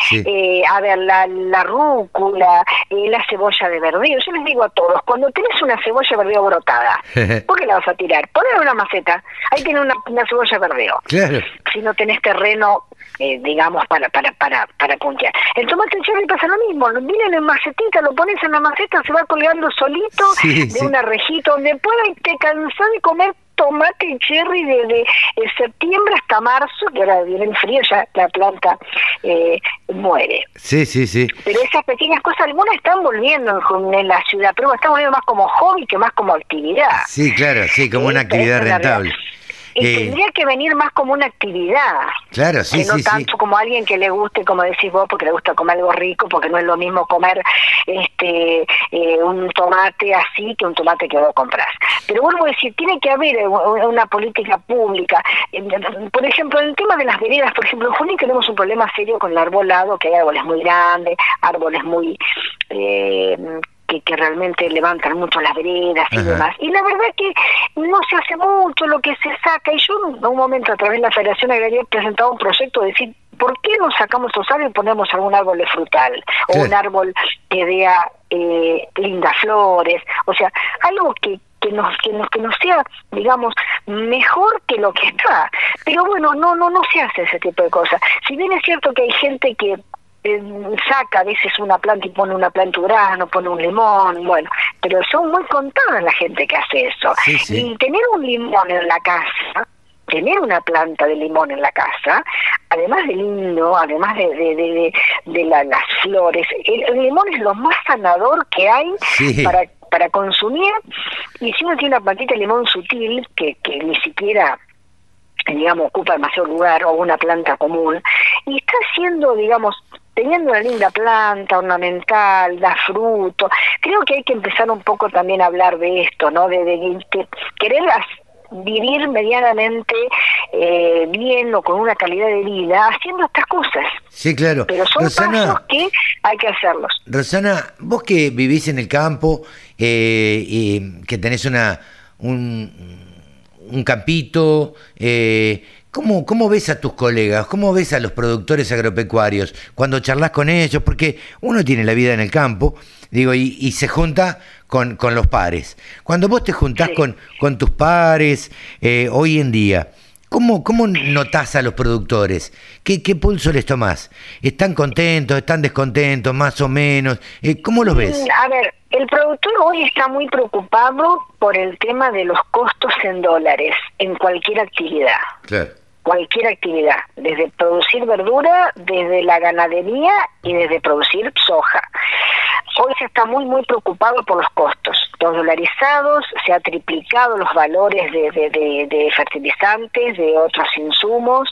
a ver, la, la rúcula, la cebolla de verdeo. Yo les digo a todos, cuando tenés una cebolla de verdeo brotada, ¿Por qué la vas a tirar? Poner una maceta. Ahí tiene una, una cebolla verdeo. Claro. Si no tenés terreno, eh, digamos, para para para para puntear. El tomate cherry pasa lo mismo. Viene en macetita, lo pones en la maceta, se va colgando solito de una rejita donde pueda y te cansás de comer tomate cherry desde septiembre hasta marzo, que ahora viene el frío, ya la planta eh, muere. Sí, sí, sí. Pero esas pequeñas cosas, algunas están volviendo en, la ciudad, pero están volviendo más como hobby que más como actividad. Sí, claro, sí, como una actividad rentable. Y eh, tendría que venir más como una actividad. Claro, sí, que no tanto como alguien que le guste, como decís vos, porque le gusta comer algo rico, porque no es lo mismo comer este eh, un tomate así que un tomate que vos compras. Pero vuelvo a decir, tiene que haber una política pública. Por ejemplo, en el tema de las veredas, por ejemplo, en Junín tenemos un problema serio con el arbolado, que hay árboles muy grandes, árboles muy... Eh, que, realmente levantan mucho las veredas y demás. Y la verdad que no se hace mucho lo que se saca. Y yo en un momento a través de la Federación Agraria he presentado un proyecto de decir, ¿por qué no sacamos árboles y ponemos algún árbol de frutal? O un árbol que dé eh, lindas flores. O sea, algo que, que nos que nos que nos sea digamos mejor que lo que está pero bueno no no no se hace ese tipo de cosas si bien es cierto que hay gente que saca a veces una planta y pone una planta grano, pone un limón, bueno, pero son muy contadas la gente que hace eso. Y tener un limón en la casa, tener una planta de limón en la casa, además de lindo, además de, de, de, las flores, el, limón es lo más sanador que hay para para consumir. Y si uno tiene una plantita de limón sutil que, que ni siquiera digamos ocupa demasiado lugar o una planta común y está haciendo digamos teniendo una linda planta ornamental, da fruto, creo que hay que empezar un poco también a hablar de esto, ¿no? De, de, querer vivir medianamente eh, bien o con una calidad de vida haciendo estas cosas. Sí, claro. Pero son pasos que hay que hacerlos. Rosana, vos que vivís en el campo eh, y que tenés una un, un campito, eh, ¿Cómo, ¿Cómo ves a tus colegas? ¿Cómo ves a los productores agropecuarios cuando charlas con ellos? Porque uno tiene la vida en el campo, digo, y, se junta con, con, los pares. Cuando vos te juntás con, con tus pares eh, hoy en día, ¿cómo, ¿cómo notás a los productores? ¿Qué, ¿Qué pulso les tomás? ¿Están contentos? ¿Están descontentos? ¿Más o menos? Eh, ¿Cómo los ves? A ver, el productor hoy está muy preocupado por el tema de los costos en dólares en cualquier actividad. Claro cualquier actividad, desde producir verdura, desde la ganadería y desde producir soja. Hoy se está muy, muy preocupado por los costos. Los dolarizados, se ha triplicado los valores de, de, fertilizantes, de otros insumos,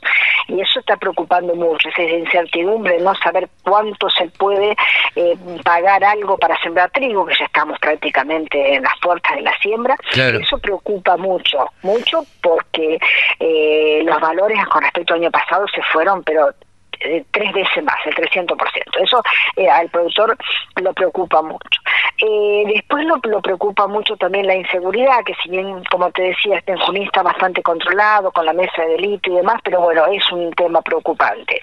y eso está preocupando mucho. Esa incertidumbre, no saber cuánto se puede eh, pagar algo para sembrar trigo, que ya estamos prácticamente en las puertas de la siembra. Eso preocupa mucho, mucho porque eh, los valores con respecto al año pasado se fueron, pero eh, tres veces más, el 300%. Eso eh, al productor lo preocupa mucho. Eh, después lo, lo, preocupa mucho también la inseguridad, que si bien, como te decía, este Junín está bastante controlado con la mesa de delito y demás, pero bueno, es un tema preocupante.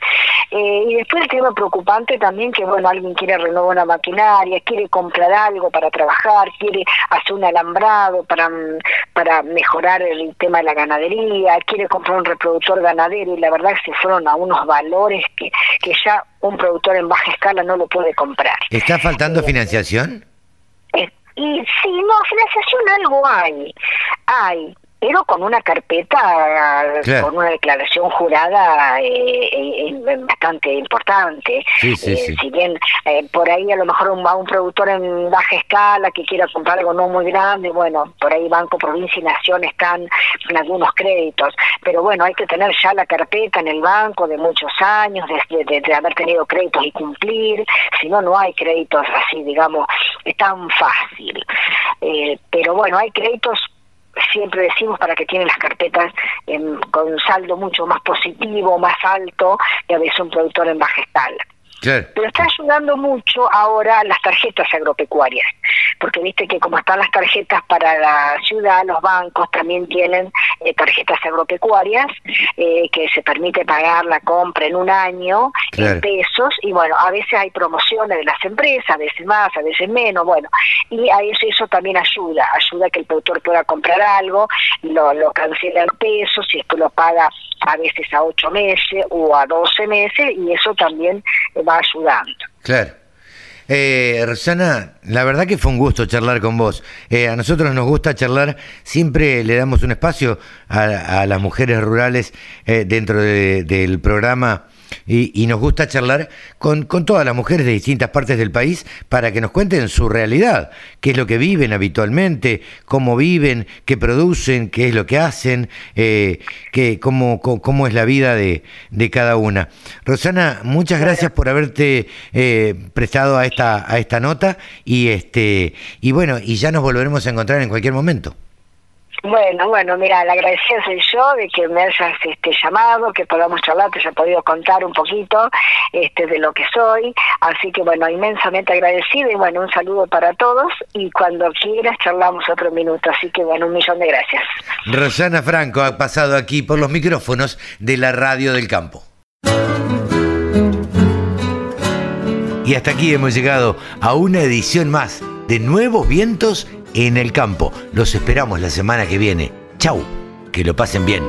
Eh, y después el tema preocupante también que, bueno, alguien quiere renovar una maquinaria, quiere comprar algo para trabajar, quiere hacer un alambrado para, para mejorar el tema de la ganadería, quiere comprar un reproductor ganadero y la verdad es que se fueron a unos valores que, que ya un productor en baja escala no lo puede comprar. ¿Está faltando eh, financiación? Y sí, no, financiación algo hay. Hay, pero con una carpeta, con una declaración jurada eh, eh, bastante importante. Sí, sí, eh, Si bien por ahí a lo mejor un, un productor en baja escala que quiera comprar algo no muy grande, bueno, por ahí Banco Provincia y Nación están en algunos créditos, pero bueno, hay que tener ya la carpeta en el banco de muchos años, de, de haber tenido créditos y cumplir, si no, no hay créditos así, digamos, tan fácil. pero bueno, hay créditos siempre decimos para que tienen las carpetas con un saldo mucho más positivo, más alto, que a veces un productor en baja. Pero está ayudando mucho ahora las tarjetas agropecuarias, porque viste que como están las tarjetas para la ciudad, los bancos también tienen eh, tarjetas agropecuarias eh, que se permite pagar la compra en un año en pesos y bueno, a veces hay promociones de las empresas, a veces más, a veces menos, bueno, y a eso, eso también ayuda, ayuda a que el productor pueda comprar algo, lo, lo cancela en pesos, y esto lo paga a veces a ocho meses o a doce meses y eso también va ayudando. Claro. Eh, Rosana, la verdad que fue un gusto charlar con vos. Eh, a nosotros nos gusta charlar, siempre le damos un espacio a, las mujeres rurales eh, dentro del programa y, nos gusta charlar con, con, todas las mujeres de distintas partes del país para que nos cuenten su realidad, qué es lo que viven habitualmente, cómo viven, qué producen, qué es lo que hacen, eh, qué, cómo, cómo, es la vida de, de, cada una. Rosana, muchas gracias por haberte eh, prestado a esta, a esta nota y, este, y bueno, y ya nos volveremos a encontrar en cualquier momento. Bueno, bueno, mira, la agradecida soy yo de que me hayas este, llamado, que podamos charlar, te haya podido contar un poquito este, de lo que soy. Así que, bueno, inmensamente agradecida y, bueno, un saludo para todos. Y cuando quieras, charlamos otro minuto. Así que, bueno, un millón de gracias. Rosana Franco ha pasado aquí por los micrófonos de la Radio del Campo. Y hasta aquí hemos llegado a una edición más de Nuevos Vientos en el campo. Los esperamos la semana que viene. Chau, que lo pasen bien.